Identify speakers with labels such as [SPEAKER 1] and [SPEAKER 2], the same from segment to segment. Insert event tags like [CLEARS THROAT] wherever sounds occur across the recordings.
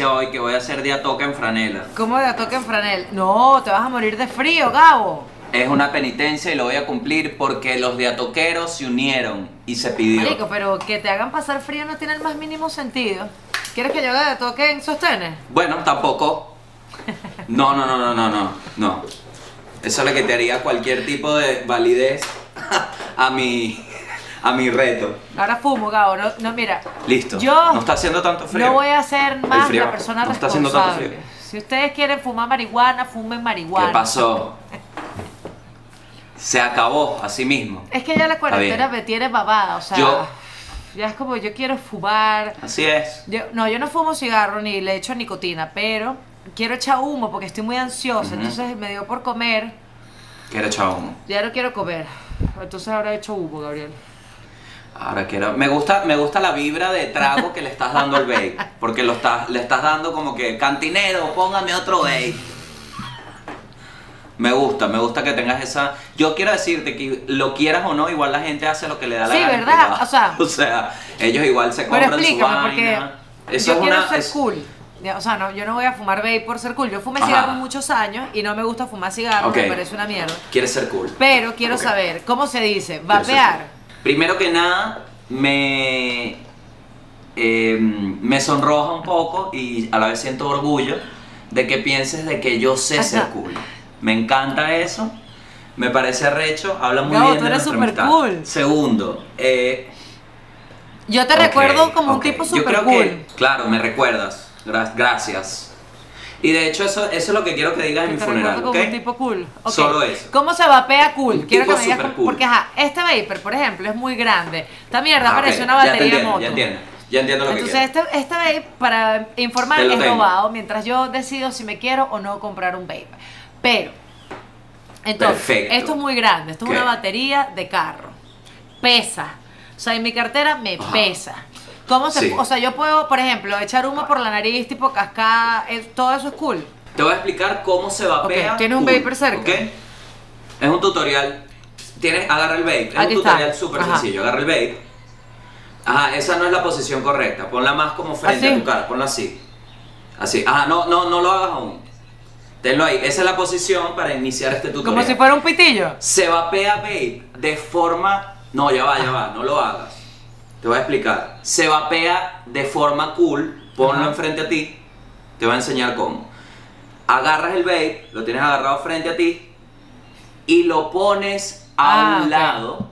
[SPEAKER 1] hoy que voy a hacer día toca en franela.
[SPEAKER 2] ¿Cómo de toque en franel? No, te vas a morir de frío, Gabo.
[SPEAKER 1] Es una penitencia y lo voy a cumplir porque los diatoqueros se unieron y se pidió.
[SPEAKER 2] Marico, pero que te hagan pasar frío no tiene el más mínimo sentido. ¿Quieres que yo haga de toque en sostenes?
[SPEAKER 1] Bueno, tampoco. No, no, no, no, no, no, no. Eso le quitaría cualquier tipo de validez [LAUGHS] a mi, a mi reto.
[SPEAKER 2] Ahora fumo, Gabo. No, no, mira.
[SPEAKER 1] Listo.
[SPEAKER 2] Yo
[SPEAKER 1] no está haciendo tanto frío.
[SPEAKER 2] no voy a ser más la persona
[SPEAKER 1] no está haciendo tanto frío.
[SPEAKER 2] Si ustedes quieren fumar marihuana, fumen marihuana.
[SPEAKER 1] ¿Qué pasó? Se acabó, así mismo.
[SPEAKER 2] Es que ya la cuarentena me tiene babada, o sea,
[SPEAKER 1] Yo-
[SPEAKER 2] ya es como yo quiero fumar.
[SPEAKER 1] Así es.
[SPEAKER 2] Yo- no, yo no fumo cigarro ni le echo nicotina, pero quiero echar humo porque estoy muy ansiosa, entonces me dio por comer,
[SPEAKER 1] Quiero echar humo.
[SPEAKER 2] ya no quiero comer. Entonces ahora he hecho humo, Gabriel.
[SPEAKER 1] Ahora quiero. Me gusta, me gusta la vibra de trago que le estás dando al vape. Porque lo estás, le estás dando como que, cantinero, póngame otro vape. Me gusta, me gusta que tengas esa. Yo quiero decirte que lo quieras o no, igual la gente hace lo que le da la
[SPEAKER 2] Sí,
[SPEAKER 1] gana.
[SPEAKER 2] ¿verdad?
[SPEAKER 1] pegado.
[SPEAKER 2] O sea- [LAUGHS]
[SPEAKER 1] o sea, ellos igual se
[SPEAKER 2] Pero
[SPEAKER 1] compran su
[SPEAKER 2] explícame, porque
[SPEAKER 1] vaina. Eso
[SPEAKER 2] yo
[SPEAKER 1] es
[SPEAKER 2] quiero
[SPEAKER 1] una.
[SPEAKER 2] ser
[SPEAKER 1] es-
[SPEAKER 2] cool. O sea, no, yo no voy a fumar vape por ser cool. Yo fumé
[SPEAKER 1] Ajá.
[SPEAKER 2] cigarro muchos años y no me gusta fumar cigarro,
[SPEAKER 1] Ok.
[SPEAKER 2] me parece una mierda.
[SPEAKER 1] Quieres ser cool.
[SPEAKER 2] Pero quiero
[SPEAKER 1] Ok.
[SPEAKER 2] saber, ¿cómo se dice? ¿Vapear?
[SPEAKER 1] Primero que nada, me. eh, me sonroja un poco y a la vez siento orgullo de que pienses de que yo sé ser cool. Me encanta eso. Me parece arrecho, habla muy bien
[SPEAKER 2] tú
[SPEAKER 1] de
[SPEAKER 2] eres
[SPEAKER 1] nuestra amistad.
[SPEAKER 2] cool.
[SPEAKER 1] Segundo, eh,
[SPEAKER 2] Yo te recuerdo como un tipo
[SPEAKER 1] Yo
[SPEAKER 2] super
[SPEAKER 1] creo
[SPEAKER 2] cool.
[SPEAKER 1] que, claro, me recuerdas. Gra- gracias. Y de hecho eso, eso es lo que quiero que digas en mi funeral,
[SPEAKER 2] recuerdo
[SPEAKER 1] ¿ok?
[SPEAKER 2] como un tipo cool.
[SPEAKER 1] Solo eso.
[SPEAKER 2] ¿Cómo se vapea cool?
[SPEAKER 1] Un
[SPEAKER 2] Quiero que me digas
[SPEAKER 1] cool.
[SPEAKER 2] Porque, ajá, este vapor, por ejemplo, es muy grande. Esta mierda
[SPEAKER 1] Ah,
[SPEAKER 2] parece una batería de moto.
[SPEAKER 1] Ya entiendo, ya entiendo lo
[SPEAKER 2] Entonces,
[SPEAKER 1] que
[SPEAKER 2] este, este vape, para informar, es
[SPEAKER 1] tengo.
[SPEAKER 2] robado mientras yo decido si me quiero o no comprar un vape. Pero, entonces,
[SPEAKER 1] Perfecto.
[SPEAKER 2] esto es muy grande. Esto es
[SPEAKER 1] ¿Qué?
[SPEAKER 2] una batería de carro. Pesa. O sea, en mi cartera me
[SPEAKER 1] Ajá.
[SPEAKER 2] pesa. ¿Cómo se,
[SPEAKER 1] Sí.
[SPEAKER 2] O sea, yo puedo, por ejemplo, echar humo por la nariz, tipo cascada, todo eso es cool.
[SPEAKER 1] Te voy a explicar cómo se vapea.
[SPEAKER 2] Ok, ¿tienes un
[SPEAKER 1] cool,
[SPEAKER 2] vapor cerca?
[SPEAKER 1] Es un tutorial. Tienes, agarra el vape. Es
[SPEAKER 2] Aquí
[SPEAKER 1] un tutorial súper sencillo. Agarra el vape. Ajá, esa no es la posición correcta. Ponla más como frente
[SPEAKER 2] ¿Así?
[SPEAKER 1] a tu cara. Ponla así. Así. Ajá, no, no, no lo hagas aún. Tenlo ahí. Esa es la posición para iniciar este tutorial.
[SPEAKER 2] Como si fuera un pitillo.
[SPEAKER 1] Se vapea vape de forma. No, ya va, ya va, no lo hagas. Te voy a explicar. Se vapea de forma cool. Ponlo
[SPEAKER 2] Ajá.
[SPEAKER 1] enfrente a ti. Te voy a enseñar cómo. Agarras el vape, lo tienes agarrado frente a ti y lo pones a
[SPEAKER 2] Ah,
[SPEAKER 1] un lado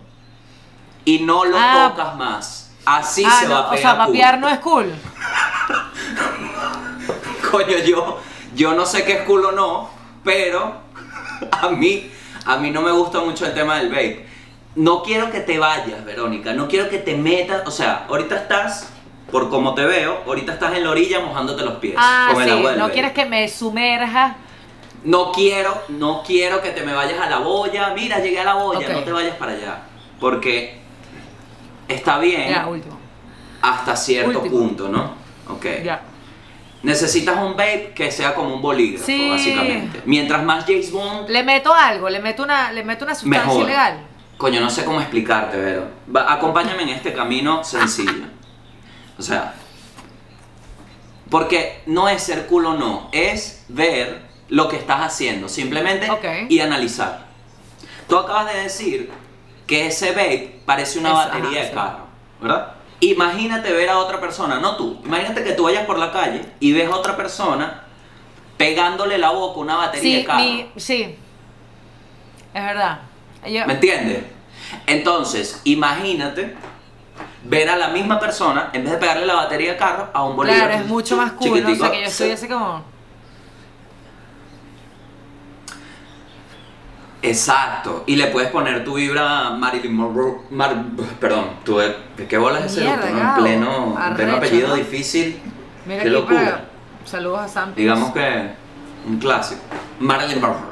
[SPEAKER 1] y no lo
[SPEAKER 2] Ah.
[SPEAKER 1] tocas más. Así
[SPEAKER 2] Ah,
[SPEAKER 1] se
[SPEAKER 2] no,
[SPEAKER 1] vapea.
[SPEAKER 2] o sea,
[SPEAKER 1] cool.
[SPEAKER 2] vapear no es cool. [LAUGHS]
[SPEAKER 1] Coño, yo, yo no sé qué es cool o no, pero a mí, a mí no me gusta mucho el tema del vape. No quiero que te vayas, Verónica, no quiero que te metas, o sea, ahorita estás, por como te veo, ahorita estás en la orilla mojándote los pies
[SPEAKER 2] Ah,
[SPEAKER 1] con el
[SPEAKER 2] sí,
[SPEAKER 1] agua del
[SPEAKER 2] no quieres que me sumerja.
[SPEAKER 1] No quiero, no quiero que te me vayas a la boya, mira, llegué a la boya, no te vayas para allá, porque está bien
[SPEAKER 2] Ya, último.
[SPEAKER 1] hasta cierto
[SPEAKER 2] Último.
[SPEAKER 1] punto, ¿no? Ok.
[SPEAKER 2] Ya.
[SPEAKER 1] Necesitas un vape que sea como un bolígrafo,
[SPEAKER 2] Sí.
[SPEAKER 1] básicamente. Mientras más James Bond,
[SPEAKER 2] Le meto algo, le meto una, le meto una sustancia
[SPEAKER 1] mejor.
[SPEAKER 2] ilegal.
[SPEAKER 1] Coño, no sé cómo explicarte, Vero. Va, acompáñame en este camino sencillo. O sea, porque no es ser culo no, es ver lo que estás haciendo, simplemente y analizar. Tú acabas de decir que ese vape parece una
[SPEAKER 2] Es-
[SPEAKER 1] batería
[SPEAKER 2] ajá,
[SPEAKER 1] de
[SPEAKER 2] sí.
[SPEAKER 1] carro, ¿verdad? Imagínate ver a otra persona, no tú, imagínate que tú vayas por la calle y ves a otra persona pegándole la boca a una batería
[SPEAKER 2] Sí,
[SPEAKER 1] de carro.
[SPEAKER 2] mi, sí. Es verdad. Yo-
[SPEAKER 1] ¿Me entiendes? Entonces, imagínate ver a la misma persona, en vez de pegarle la batería de carro, a un bolígrafo.
[SPEAKER 2] claro, es mucho más cool, ¿no? O sea, que yo estoy así como...
[SPEAKER 1] Exacto. Y le puedes poner tu vibra Marilyn Monroe. Mar- perdón, tu, ¿qué bolas es ese?
[SPEAKER 2] Mierda,
[SPEAKER 1] doctor?
[SPEAKER 2] Gabo.
[SPEAKER 1] En pleno, en pleno
[SPEAKER 2] Arrecho,
[SPEAKER 1] apellido
[SPEAKER 2] ¿no?
[SPEAKER 1] difícil.
[SPEAKER 2] Mira
[SPEAKER 1] Qué locura.
[SPEAKER 2] para- Saludos a Sampins.
[SPEAKER 1] Digamos que un clásico. Marilyn Monroe.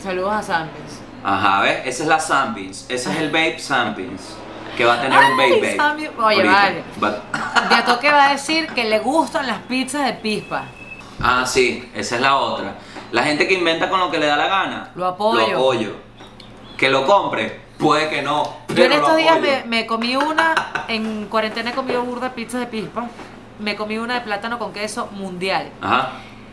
[SPEAKER 2] Saludos a Sampins.
[SPEAKER 1] Ajá, ¿ves? Esa es la Sampins. Ese es el Vape Sampins. Que va a tener un Vape Vape.
[SPEAKER 2] Oye,
[SPEAKER 1] ahorita.
[SPEAKER 2] vale.
[SPEAKER 1] Va-
[SPEAKER 2] Ya toque va a decir que le gustan las pizzas de pispa.
[SPEAKER 1] Ah, sí, esa es la otra. La gente que inventa con lo que le da la gana.
[SPEAKER 2] Lo apoyo.
[SPEAKER 1] Lo apoyo. Que lo compre, puede que no.
[SPEAKER 2] Yo en estos días me, me comí una, en cuarentena he comido burda pizzas de pispa. me comí una de plátano con queso mundial.
[SPEAKER 1] Ajá.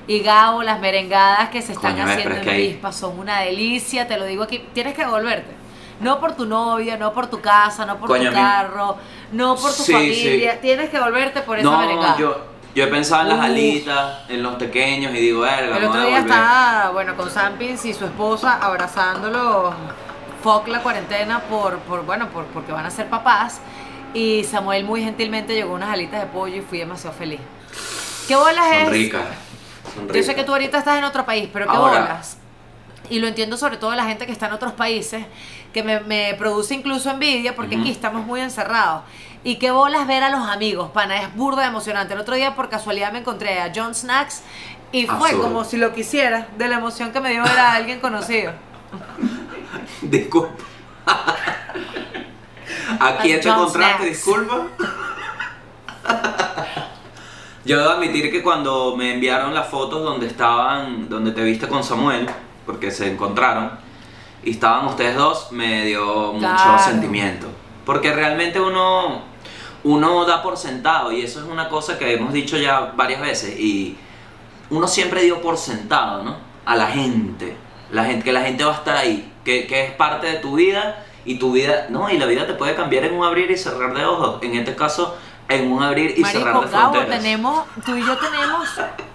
[SPEAKER 2] Y Gabo, las merengadas que se están
[SPEAKER 1] Coño,
[SPEAKER 2] haciendo en Vispa son una delicia, te lo digo aquí. Tienes que devolverte. No por tu novia, no por tu casa, no por
[SPEAKER 1] Coño,
[SPEAKER 2] tu carro, no por tu
[SPEAKER 1] Sí,
[SPEAKER 2] familia.
[SPEAKER 1] sí.
[SPEAKER 2] Tienes que volverte por esa
[SPEAKER 1] No,
[SPEAKER 2] merengada.
[SPEAKER 1] yo, yo he pensado en las
[SPEAKER 2] Uf.
[SPEAKER 1] alitas, en los pequeños y digo, verga,
[SPEAKER 2] El otro día estaba, bueno, con Sampins y su esposa abrazándolo, fuck la cuarentena por, por bueno, por, porque van a ser papás. Y Samuel muy gentilmente llegó unas alitas de pollo y fui demasiado feliz. ¿Qué bolas
[SPEAKER 1] Son
[SPEAKER 2] es?
[SPEAKER 1] ricas. Son
[SPEAKER 2] Yo sé que tú ahorita estás en otro país, pero qué
[SPEAKER 1] Ahora-
[SPEAKER 2] bolas. Y lo entiendo sobre todo la gente que está en otros países, que me, me produce incluso envidia porque
[SPEAKER 1] Ujú.
[SPEAKER 2] aquí estamos muy encerrados. Y qué bolas ver a los amigos, pana, es burda emocionante. El otro día por casualidad me encontré a John Snacks y fue como si lo quisiera, de la emoción que me dio ver a alguien conocido. [LAUGHS]
[SPEAKER 1] Disculpa. [LAUGHS] ¿A quién te encontraste? Disculpa. Yo debo admitir que cuando me enviaron las fotos donde estaban, donde te viste con Samuel, porque se encontraron, y estaban ustedes dos, me dio mucho
[SPEAKER 2] Claro.
[SPEAKER 1] sentimiento. Porque realmente uno, uno da por sentado, y eso es una cosa que hemos dicho ya varias veces, y uno siempre dio por sentado, ¿no? A la gente, la gente que la gente va a estar ahí, que, que es parte de tu vida, y tu vida, no, y la vida te puede cambiar en un abrir y cerrar de ojos, en este caso, en un abrir y cerrar
[SPEAKER 2] Marico,
[SPEAKER 1] de
[SPEAKER 2] Gabo,
[SPEAKER 1] fronteras.
[SPEAKER 2] tenemos, tú y yo tenemos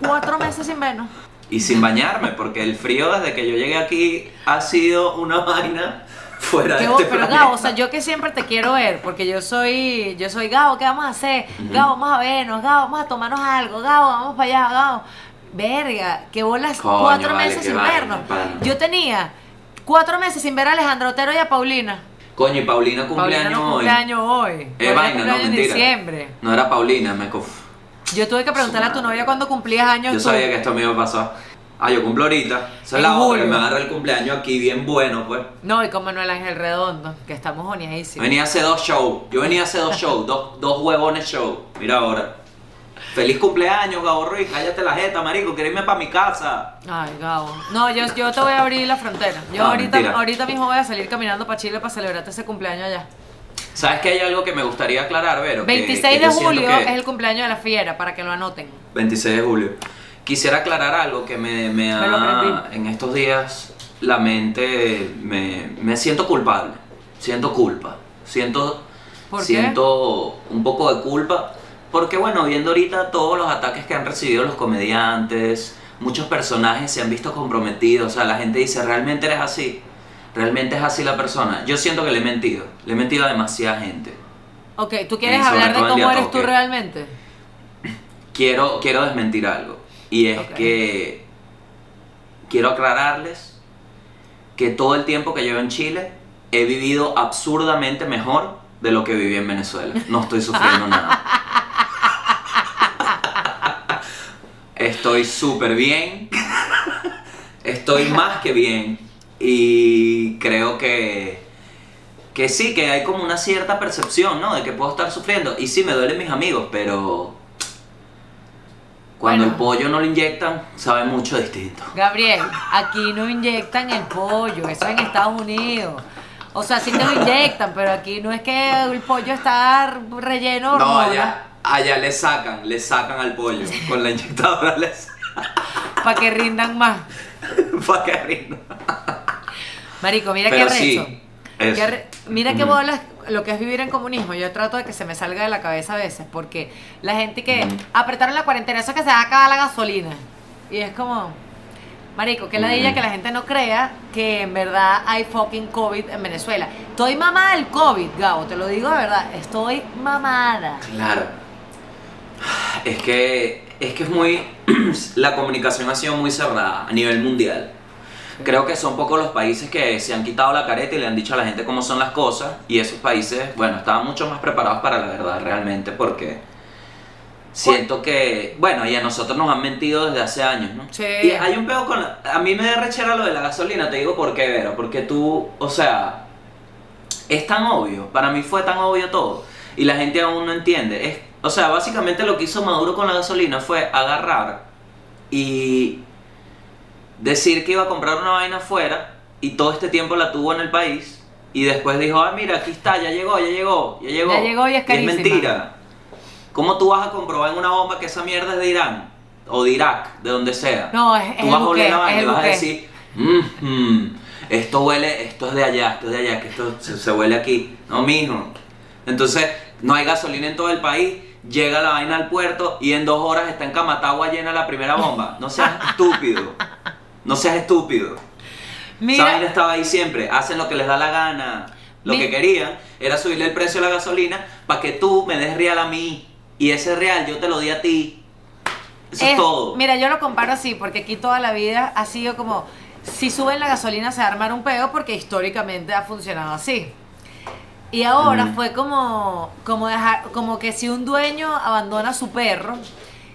[SPEAKER 2] cuatro meses sin vernos.
[SPEAKER 1] Y sin bañarme, porque el frío desde que yo llegué aquí ha sido una vaina fuera de
[SPEAKER 2] Que
[SPEAKER 1] este
[SPEAKER 2] vos- pero
[SPEAKER 1] planeta.
[SPEAKER 2] Gabo, o sea, yo que siempre te quiero ver, porque yo soy, yo soy Gabo, ¿qué vamos a hacer?
[SPEAKER 1] Ujú.
[SPEAKER 2] Gabo, vamos a vernos, Gabo, vamos a tomarnos algo, Gabo, vamos para allá, Gabo. Verga, que bolas
[SPEAKER 1] Coño,
[SPEAKER 2] cuatro
[SPEAKER 1] vale,
[SPEAKER 2] meses sin vernos. Yo tenía cuatro meses sin ver a Alejandro Otero y a Paulina.
[SPEAKER 1] Coño, y Paulina
[SPEAKER 2] Paulina
[SPEAKER 1] cumpleaños
[SPEAKER 2] no
[SPEAKER 1] hoy.
[SPEAKER 2] cumpleaños hoy.
[SPEAKER 1] Es
[SPEAKER 2] Paulina
[SPEAKER 1] vaina, no,
[SPEAKER 2] en
[SPEAKER 1] mentira.
[SPEAKER 2] diciembre.
[SPEAKER 1] No era Paulina, me conf...
[SPEAKER 2] Yo tuve que preguntarle a tu novia cuando cumplías años
[SPEAKER 1] Yo
[SPEAKER 2] tú.
[SPEAKER 1] sabía que esto me iba a pasar. Ah, yo cumplo ahorita. Esa es
[SPEAKER 2] En
[SPEAKER 1] la otra,
[SPEAKER 2] julio.
[SPEAKER 1] que me agarra el cumpleaños aquí bien bueno, pues.
[SPEAKER 2] No, y con Manuel Ángel Redondo, que estamos joneadísimos.
[SPEAKER 1] Venía a hacer dos shows. Yo venía a hacer dos shows, dos, dos huevones shows. Mira ahora. Feliz cumpleaños, Gabo Ruiz. Cállate la jeta, marico. Quiero irme para mi casa.
[SPEAKER 2] Ay, Gabo. No, yo, yo te voy a abrir la frontera. Yo
[SPEAKER 1] Ah,
[SPEAKER 2] ahorita,
[SPEAKER 1] mentira.
[SPEAKER 2] ahorita mismo voy a salir caminando para Chile para celebrarte ese cumpleaños allá.
[SPEAKER 1] ¿Sabes que hay algo que me gustaría aclarar, Vero? Que-
[SPEAKER 2] 26
[SPEAKER 1] que
[SPEAKER 2] de julio
[SPEAKER 1] que-
[SPEAKER 2] es el cumpleaños de la fiera, para que lo anoten.
[SPEAKER 1] 26 de julio. Quisiera aclarar algo que me, me ha, en estos días la mente me, me siento culpable, siento culpa, siento
[SPEAKER 2] ¿Por qué?
[SPEAKER 1] siento un poco de culpa porque bueno, viendo ahorita todos los ataques que han recibido los comediantes, muchos personajes se han visto comprometidos, o sea, la gente dice, "¿Realmente eres así?" Realmente es así la persona. Yo siento que le he mentido, le he mentido a demasiada gente.
[SPEAKER 2] Ok, ¿tú quieres hablar de cómo eres tú realmente? [CLEARS THROAT]
[SPEAKER 1] quiero, quiero desmentir algo. Y es que quiero aclararles que todo el tiempo que llevo en Chile he vivido absurdamente mejor de lo que viví en Venezuela. No estoy sufriendo [LAUGHS] nada. Estoy súper bien. Estoy más que bien. Y creo que, que sí, que hay como una cierta percepción, ¿no? De que puedo estar sufriendo. Y sí, me duelen mis amigos, pero cuando
[SPEAKER 2] Bueno.
[SPEAKER 1] el pollo no lo inyectan, sabe mucho distinto.
[SPEAKER 2] Gabriel, aquí no inyectan el pollo, eso es en Estados Unidos. O sea, sí te lo inyectan, pero aquí no es que el pollo está relleno
[SPEAKER 1] No, allá le sacan, le sacan al pollo. Con la inyectadora le
[SPEAKER 2] para que rindan más. [LAUGHS]
[SPEAKER 1] para que rinda.
[SPEAKER 2] Marico, mira
[SPEAKER 1] Pero
[SPEAKER 2] qué recho.
[SPEAKER 1] eso.
[SPEAKER 2] Qué re- Mira qué bolas lo que es vivir en comunismo. Yo trato de que se me salga de la cabeza a veces, porque la gente que apretaron la cuarentena, eso es que se va a acabar la gasolina. Y es como, Marico, que la
[SPEAKER 1] Ujú.
[SPEAKER 2] que la gente no crea que en verdad hay fucking COVID en Venezuela. Estoy mamada del COVID, Gabo, te lo digo de verdad. Estoy mamada.
[SPEAKER 1] Claro. Es que es que es muy [CLEARS THROAT] la comunicación ha sido muy cerrada a nivel mundial. Creo que son pocos los países que se han quitado la careta y le han dicho a la gente cómo son las cosas y esos países, bueno, estaban mucho más preparados para la verdad realmente porque siento que, bueno, y a nosotros nos han mentido desde hace años, ¿no?
[SPEAKER 2] Sí.
[SPEAKER 1] Y hay un pedo con a mí me da rechera lo de la gasolina, te digo por qué, Vero, porque tú, o sea, es tan obvio, para mí fue tan obvio todo y la gente aún no entiende. Es, o sea, básicamente lo que hizo Maduro con la gasolina fue agarrar y decir que iba a comprar una vaina afuera y todo este tiempo la tuvo en el país y después dijo, ah, mira, aquí está, ya llegó, ya llegó, ya llegó.
[SPEAKER 2] Ya llegó y es carísima.
[SPEAKER 1] mentira. ¿Cómo tú vas a comprobar en una bomba que esa mierda es de Irán? O de Irak, de donde sea.
[SPEAKER 2] No, es- es
[SPEAKER 1] Tú vas
[SPEAKER 2] el
[SPEAKER 1] a oler
[SPEAKER 2] buque,
[SPEAKER 1] la vaina
[SPEAKER 2] es
[SPEAKER 1] y vas a decir, "Mhm, esto huele, esto es de allá, esto es de allá, que esto se, se huele aquí. No, mijo. Entonces, no hay gasolina en todo el país, llega la vaina al puerto y en dos horas está en Camatagua llena la primera bomba. No seas [LAUGHS] estúpido. No seas estúpido. Esa vaina
[SPEAKER 2] Mira,
[SPEAKER 1] estaba ahí siempre, hacen lo que les da la gana. Lo
[SPEAKER 2] Mi-
[SPEAKER 1] que querían era subirle el precio a la gasolina para que tú me des real a mí. Y ese real yo te lo di a ti. Eso es,
[SPEAKER 2] es-
[SPEAKER 1] todo.
[SPEAKER 2] mira, yo lo comparo así, porque aquí toda la vida ha sido como, si suben la gasolina se va a armar un peo, porque históricamente ha funcionado así. Y ahora fue como, como, dejar, como que si un dueño abandona a su perro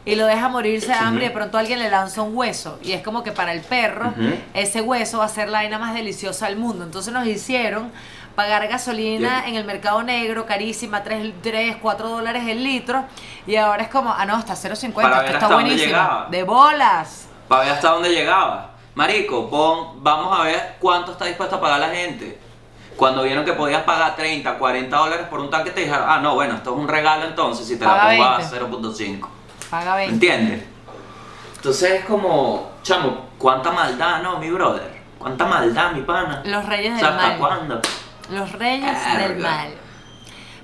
[SPEAKER 2] y lo deja morirse de hambre, y de pronto alguien le lanza un hueso. Y es como que para el perro, ese hueso va a ser la vaina más deliciosa del mundo. Entonces nos hicieron pagar gasolina en el mercado negro, carísima, 3, 3 4 dólares el litro. Y ahora es como, ah, no, está 0.50,
[SPEAKER 1] Para
[SPEAKER 2] esto
[SPEAKER 1] ver
[SPEAKER 2] está
[SPEAKER 1] hasta
[SPEAKER 2] buenísimo. De bolas.
[SPEAKER 1] Para ver hasta dónde llegaba. Marico, pon, vamos a ver cuánto está dispuesto a pagar la gente. Cuando vieron que podías pagar 30, 40 dólares por un tanque, te dijeron, ah, no, bueno, esto es un regalo entonces, si te la
[SPEAKER 2] Paga
[SPEAKER 1] pongo a
[SPEAKER 2] 20.
[SPEAKER 1] 0.5.
[SPEAKER 2] Paga 20.
[SPEAKER 1] ¿Entiendes? Entonces es como, chamo, cuánta maldad, ¿no, mi brother? Cuánta maldad, mi pana.
[SPEAKER 2] Los reyes
[SPEAKER 1] O
[SPEAKER 2] del
[SPEAKER 1] sea, ¿hasta
[SPEAKER 2] mal.
[SPEAKER 1] cuándo?
[SPEAKER 2] Los reyes del mal.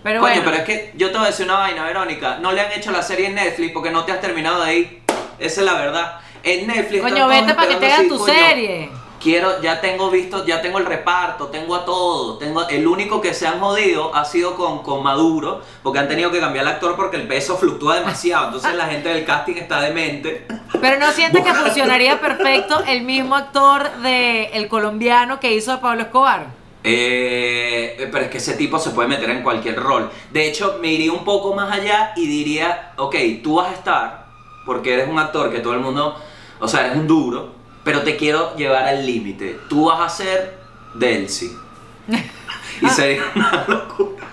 [SPEAKER 2] Pero
[SPEAKER 1] Coño,
[SPEAKER 2] bueno,
[SPEAKER 1] pero es que yo te voy a decir una vaina, Verónica. No le han hecho la serie en Netflix porque no te has terminado de ir. Esa es la verdad. En Netflix.
[SPEAKER 2] coño, vete para que te hagan tu
[SPEAKER 1] coño,
[SPEAKER 2] serie.
[SPEAKER 1] Quiero, ya tengo visto, ya tengo el reparto, tengo a todo. Tengo, el único que se han jodido ha sido con, con Maduro, porque han tenido que cambiar el actor porque el peso fluctúa demasiado. Entonces la gente del casting está demente.
[SPEAKER 2] Pero no sientes que funcionaría perfecto el mismo actor de el colombiano que hizo de Pablo Escobar.
[SPEAKER 1] Eh, pero es que ese tipo se puede meter en cualquier rol. De hecho, me iría un poco más allá y diría, ok, tú vas a estar, porque eres un actor que todo el mundo, o sea, eres un duro, pero te quiero llevar al límite. Tú vas a ser Delcy. [LAUGHS] Y sería una locura.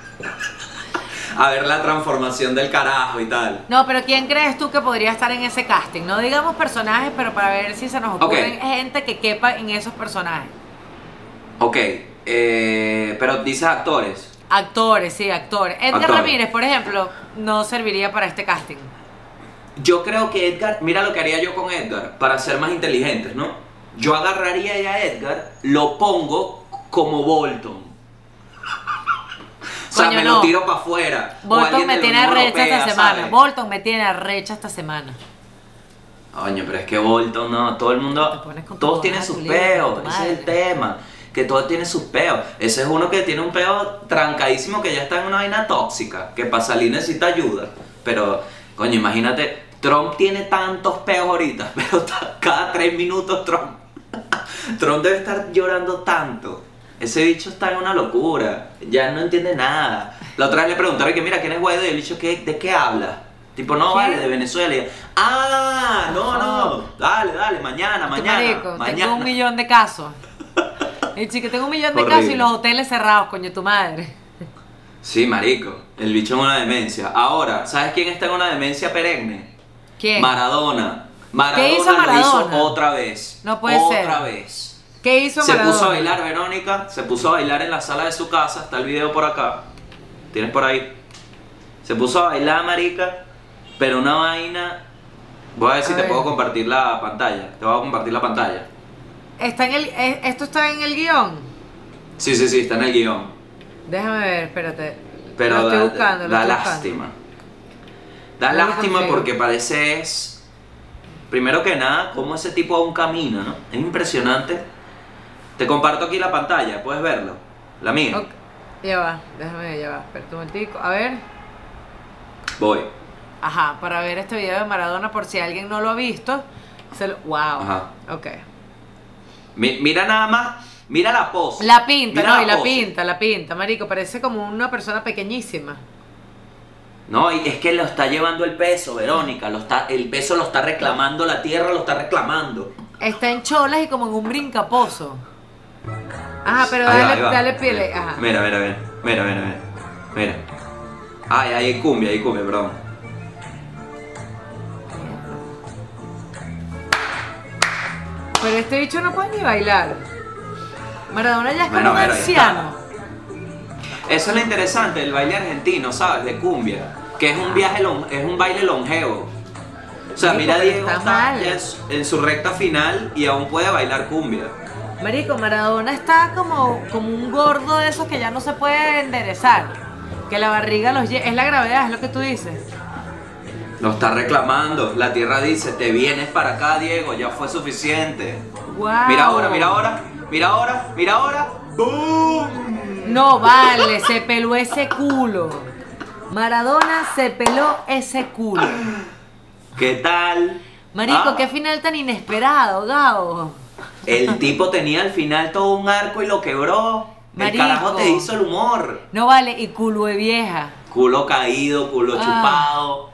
[SPEAKER 1] A ver la transformación del carajo y tal.
[SPEAKER 2] No, pero ¿quién crees tú que podría estar en ese casting? No digamos personajes, pero para ver si se nos ocurren
[SPEAKER 1] Ok.
[SPEAKER 2] gente que quepa en esos personajes.
[SPEAKER 1] Ok, eh, pero dices actores.
[SPEAKER 2] Actores, sí, actores. Edgar
[SPEAKER 1] Actores.
[SPEAKER 2] Ramírez, por ejemplo, no serviría para este casting.
[SPEAKER 1] Yo creo que Edgar, mira lo que haría yo con Edgar, para ser más inteligentes, ¿no? Yo agarraría a Edgar, lo pongo como Bolton. O sea,
[SPEAKER 2] Coño,
[SPEAKER 1] me
[SPEAKER 2] no.
[SPEAKER 1] lo tiro para afuera.
[SPEAKER 2] Bolton me tiene arrecha esta semana.
[SPEAKER 1] ¿sabes?
[SPEAKER 2] Bolton me tiene arrecha esta semana.
[SPEAKER 1] Coño, pero es que Bolton no, todo el mundo, todos tienen sus peos, ese es el tema, que todos tienen sus peos. Ese es uno que tiene un peo trancadísimo que ya está en una vaina tóxica, que para salir necesita ayuda. Pero, coño, imagínate, Trump tiene tantos peos ahorita, [LAUGHS] pero cada tres minutos Trump, [LAUGHS] Trump debe estar llorando tanto. Ese bicho está en una locura, ya no entiende nada. La otra vez le preguntaron que mira, ¿quién es Guaidó? Y el bicho, ¿qué, ¿de qué habla? Tipo, no,
[SPEAKER 2] ¿Qué?
[SPEAKER 1] vale, de Venezuela. Y, ah, no, no, dale, dale, mañana,
[SPEAKER 2] Tú,
[SPEAKER 1] mañana,
[SPEAKER 2] marico,
[SPEAKER 1] mañana. [LAUGHS]
[SPEAKER 2] tengo un millón de casos. Y chique, tengo un millón de
[SPEAKER 1] Horrible.
[SPEAKER 2] casos y los hoteles cerrados, coño, tu madre.
[SPEAKER 1] Sí, marico, el bicho en una demencia. Ahora, ¿sabes quién está en una demencia perenne?
[SPEAKER 2] ¿Quién?
[SPEAKER 1] Maradona. Maradona,
[SPEAKER 2] ¿Qué hizo
[SPEAKER 1] lo
[SPEAKER 2] Maradona?
[SPEAKER 1] hizo otra vez.
[SPEAKER 2] No puede
[SPEAKER 1] otra
[SPEAKER 2] ser.
[SPEAKER 1] Otra vez.
[SPEAKER 2] ¿Qué hizo
[SPEAKER 1] Se
[SPEAKER 2] Maradona?
[SPEAKER 1] puso a bailar, Verónica. Se puso a bailar en la sala de su casa. Está el video por acá. Tienes por ahí. Se puso a bailar, marica. Pero una vaina. Voy a ver si
[SPEAKER 2] A
[SPEAKER 1] te
[SPEAKER 2] ver.
[SPEAKER 1] puedo compartir la pantalla. Te voy a compartir la pantalla.
[SPEAKER 2] Está en el, eh, ¿Esto está en el guion?
[SPEAKER 1] Sí, sí, sí, está en el guion.
[SPEAKER 2] Déjame ver, espérate.
[SPEAKER 1] Pero
[SPEAKER 2] lo estoy
[SPEAKER 1] da,
[SPEAKER 2] buscando, lo
[SPEAKER 1] da
[SPEAKER 2] estoy buscando.
[SPEAKER 1] Da
[SPEAKER 2] No
[SPEAKER 1] lástima porque parece es. Primero que nada, cómo ese tipo aún camina, ¿no? Es impresionante. Te comparto aquí la pantalla, puedes verlo. La mía.
[SPEAKER 2] Ok, Ya va, déjame ya va. Espera un momentico. A ver.
[SPEAKER 1] Voy.
[SPEAKER 2] Ajá, para ver este video de Maradona, por si alguien no lo ha visto. Se lo- wow.
[SPEAKER 1] Ajá.
[SPEAKER 2] Ok.
[SPEAKER 1] Mi- mira nada más, mira la pose.
[SPEAKER 2] La pinta,
[SPEAKER 1] Mira
[SPEAKER 2] ¿no? Y la
[SPEAKER 1] pose.
[SPEAKER 2] pinta, la pinta, marico. Parece como una persona pequeñísima.
[SPEAKER 1] No, y es que lo está llevando el peso, Verónica. Lo está, el peso lo está reclamando, la tierra lo está reclamando.
[SPEAKER 2] Está en cholas y como en un brincaposo. Ajá, pero
[SPEAKER 1] Ahí va,
[SPEAKER 2] dale,
[SPEAKER 1] ahí va.
[SPEAKER 2] dale piel. Ajá.
[SPEAKER 1] Mira, mira, mira. Mira, mira, mira. Mira. Ay, ahí cumbia, hay cumbia, perdón.
[SPEAKER 2] Pero este bicho no puede ni bailar. Maradona ya es
[SPEAKER 1] Bueno,
[SPEAKER 2] como un
[SPEAKER 1] ahí
[SPEAKER 2] anciano.
[SPEAKER 1] Eso es lo interesante del baile argentino, ¿sabes? De cumbia. que es un viaje, lon- es un baile longevo. O sea,
[SPEAKER 2] Marico,
[SPEAKER 1] mira Diego
[SPEAKER 2] está mal.
[SPEAKER 1] ya en su- en su recta final y aún puede bailar cumbia.
[SPEAKER 2] Marico, Maradona está como, como un gordo de esos que ya no se puede enderezar. Que la barriga los Es la gravedad, es lo que tú dices.
[SPEAKER 1] Lo está reclamando. La tierra dice, te vienes para acá, Diego, ya fue suficiente.
[SPEAKER 2] Wow.
[SPEAKER 1] Mira ahora, mira ahora, mira ahora, mira ahora. ¡Boom!
[SPEAKER 2] No vale, se peló ese culo. Maradona se peló ese culo.
[SPEAKER 1] ¿Qué tal?
[SPEAKER 2] Marico,
[SPEAKER 1] Ah,
[SPEAKER 2] qué final tan inesperado, Gabo.
[SPEAKER 1] El tipo tenía al final todo un arco y lo quebró.
[SPEAKER 2] Marico.
[SPEAKER 1] El carajo te hizo el humor.
[SPEAKER 2] No vale, y culo de vieja.
[SPEAKER 1] Culo caído, culo
[SPEAKER 2] Ah.
[SPEAKER 1] chupado.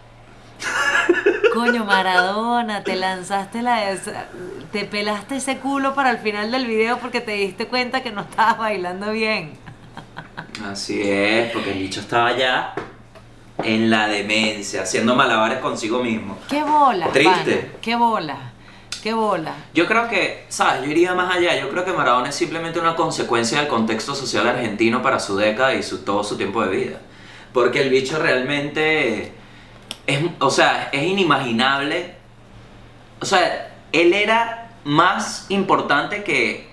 [SPEAKER 2] Coño, Maradona, te lanzaste la de esa- Te pelaste ese culo para el final del video porque te diste cuenta que no estabas bailando bien.
[SPEAKER 1] Así es, porque el bicho estaba ya en la demencia, haciendo malabares consigo mismo.
[SPEAKER 2] ¡Qué bola!
[SPEAKER 1] Triste.
[SPEAKER 2] pana, ¡Qué bola! ¡Qué bola!
[SPEAKER 1] Yo creo que, ¿sabes? Yo iría más allá. Yo creo que Maradona es simplemente una consecuencia del contexto social argentino para su década y su, todo su tiempo de vida. Porque el bicho realmente es, o sea, es inimaginable. O sea, él era más importante que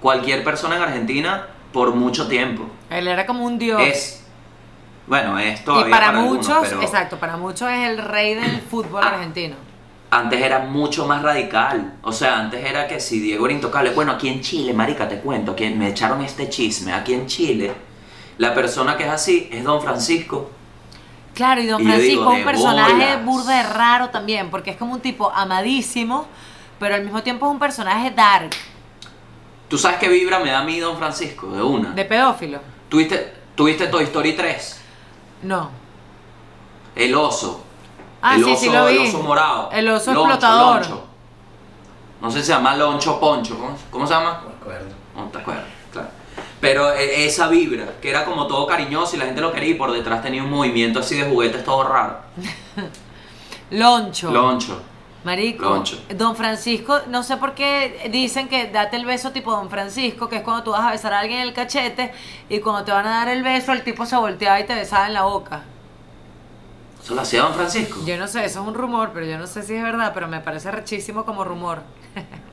[SPEAKER 1] cualquier persona en Argentina por mucho tiempo.
[SPEAKER 2] Él era como un dios.
[SPEAKER 1] Es, bueno, es
[SPEAKER 2] y para,
[SPEAKER 1] algunos,
[SPEAKER 2] muchos,
[SPEAKER 1] pero
[SPEAKER 2] exacto, para muchos es el rey del fútbol
[SPEAKER 1] Ah.
[SPEAKER 2] argentino.
[SPEAKER 1] antes era mucho más radical. O sea, antes era que si Diego era intocable. Bueno, aquí en Chile, marica, te cuento, aquí me echaron este chisme. Aquí en Chile, la persona que es así es Don Francisco.
[SPEAKER 2] Claro, y Don
[SPEAKER 1] Y
[SPEAKER 2] Francisco
[SPEAKER 1] digo,
[SPEAKER 2] es un personaje
[SPEAKER 1] bolas.
[SPEAKER 2] burda de raro también, porque es como un tipo amadísimo, pero al mismo tiempo es un personaje dark,
[SPEAKER 1] ¿Tú sabes qué vibra me da a mí Don Francisco? De una.
[SPEAKER 2] de pedófilo.
[SPEAKER 1] ¿Tuviste, ¿Tuviste Toy Story 3?
[SPEAKER 2] No.
[SPEAKER 1] El oso.
[SPEAKER 2] Ah,
[SPEAKER 1] el
[SPEAKER 2] sí,
[SPEAKER 1] oso,
[SPEAKER 2] sí lo vi.
[SPEAKER 1] El oso morado.
[SPEAKER 2] El oso
[SPEAKER 1] Loncho,
[SPEAKER 2] explotador.
[SPEAKER 1] Loncho. No sé si se llama Loncho Poncho. ¿Cómo, cómo se llama?
[SPEAKER 3] No me acuerdo.
[SPEAKER 1] No te acuerdas, claro. Pero eh, esa vibra, que era como todo cariñoso y la gente lo quería y por detrás tenía un movimiento así de juguetes todo raro. [LAUGHS]
[SPEAKER 2] Loncho.
[SPEAKER 1] Loncho.
[SPEAKER 2] Marico. Don Francisco, no sé por qué dicen que date el beso tipo Don Francisco, que es cuando tú vas a besar a alguien en el cachete y cuando te van a dar el beso el tipo se volteaba y te besaba en la boca.
[SPEAKER 1] ¿Eso lo hacía Don Francisco?
[SPEAKER 2] Yo no sé, eso es un rumor, pero yo no sé si es verdad, pero me parece rechísimo como rumor. [LAUGHS]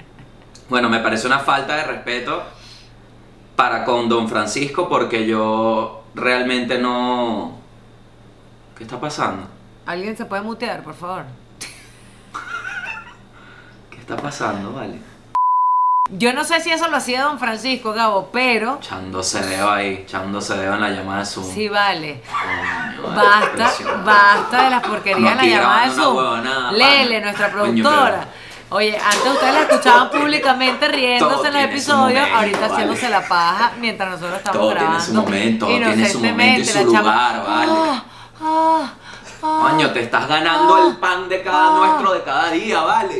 [SPEAKER 1] Bueno, me parece una falta de respeto para con Don Francisco porque yo realmente no... ¿Qué está pasando?
[SPEAKER 2] ¿Alguien se puede mutear, por favor?
[SPEAKER 1] ¿Qué está pasando, vale?
[SPEAKER 2] Yo no sé si eso lo hacía Don Francisco, Gabo, pero
[SPEAKER 1] Echándose dedo ahí, echándose dedo en la llamada de Zoom.
[SPEAKER 2] sí vale. Basta, basta de las porquerías en la llamada de Zoom.
[SPEAKER 1] huevonada,
[SPEAKER 2] Lele,
[SPEAKER 1] pana.
[SPEAKER 2] nuestra
[SPEAKER 1] Coño,
[SPEAKER 2] productora. Oye, antes ustedes la escuchaban públicamente
[SPEAKER 1] Todo
[SPEAKER 2] riéndose en los episodios,
[SPEAKER 1] momento,
[SPEAKER 2] ahorita
[SPEAKER 1] vale.
[SPEAKER 2] haciéndose la paja mientras nosotros estamos
[SPEAKER 1] Todo
[SPEAKER 2] grabando.
[SPEAKER 1] tiene su momento, todo tiene su momento y su
[SPEAKER 2] la chama-
[SPEAKER 1] lugar, vale.
[SPEAKER 2] Ah, ah, ah.
[SPEAKER 1] Coño, te estás ganando el pan de cada nuestro de cada día, ¿vale?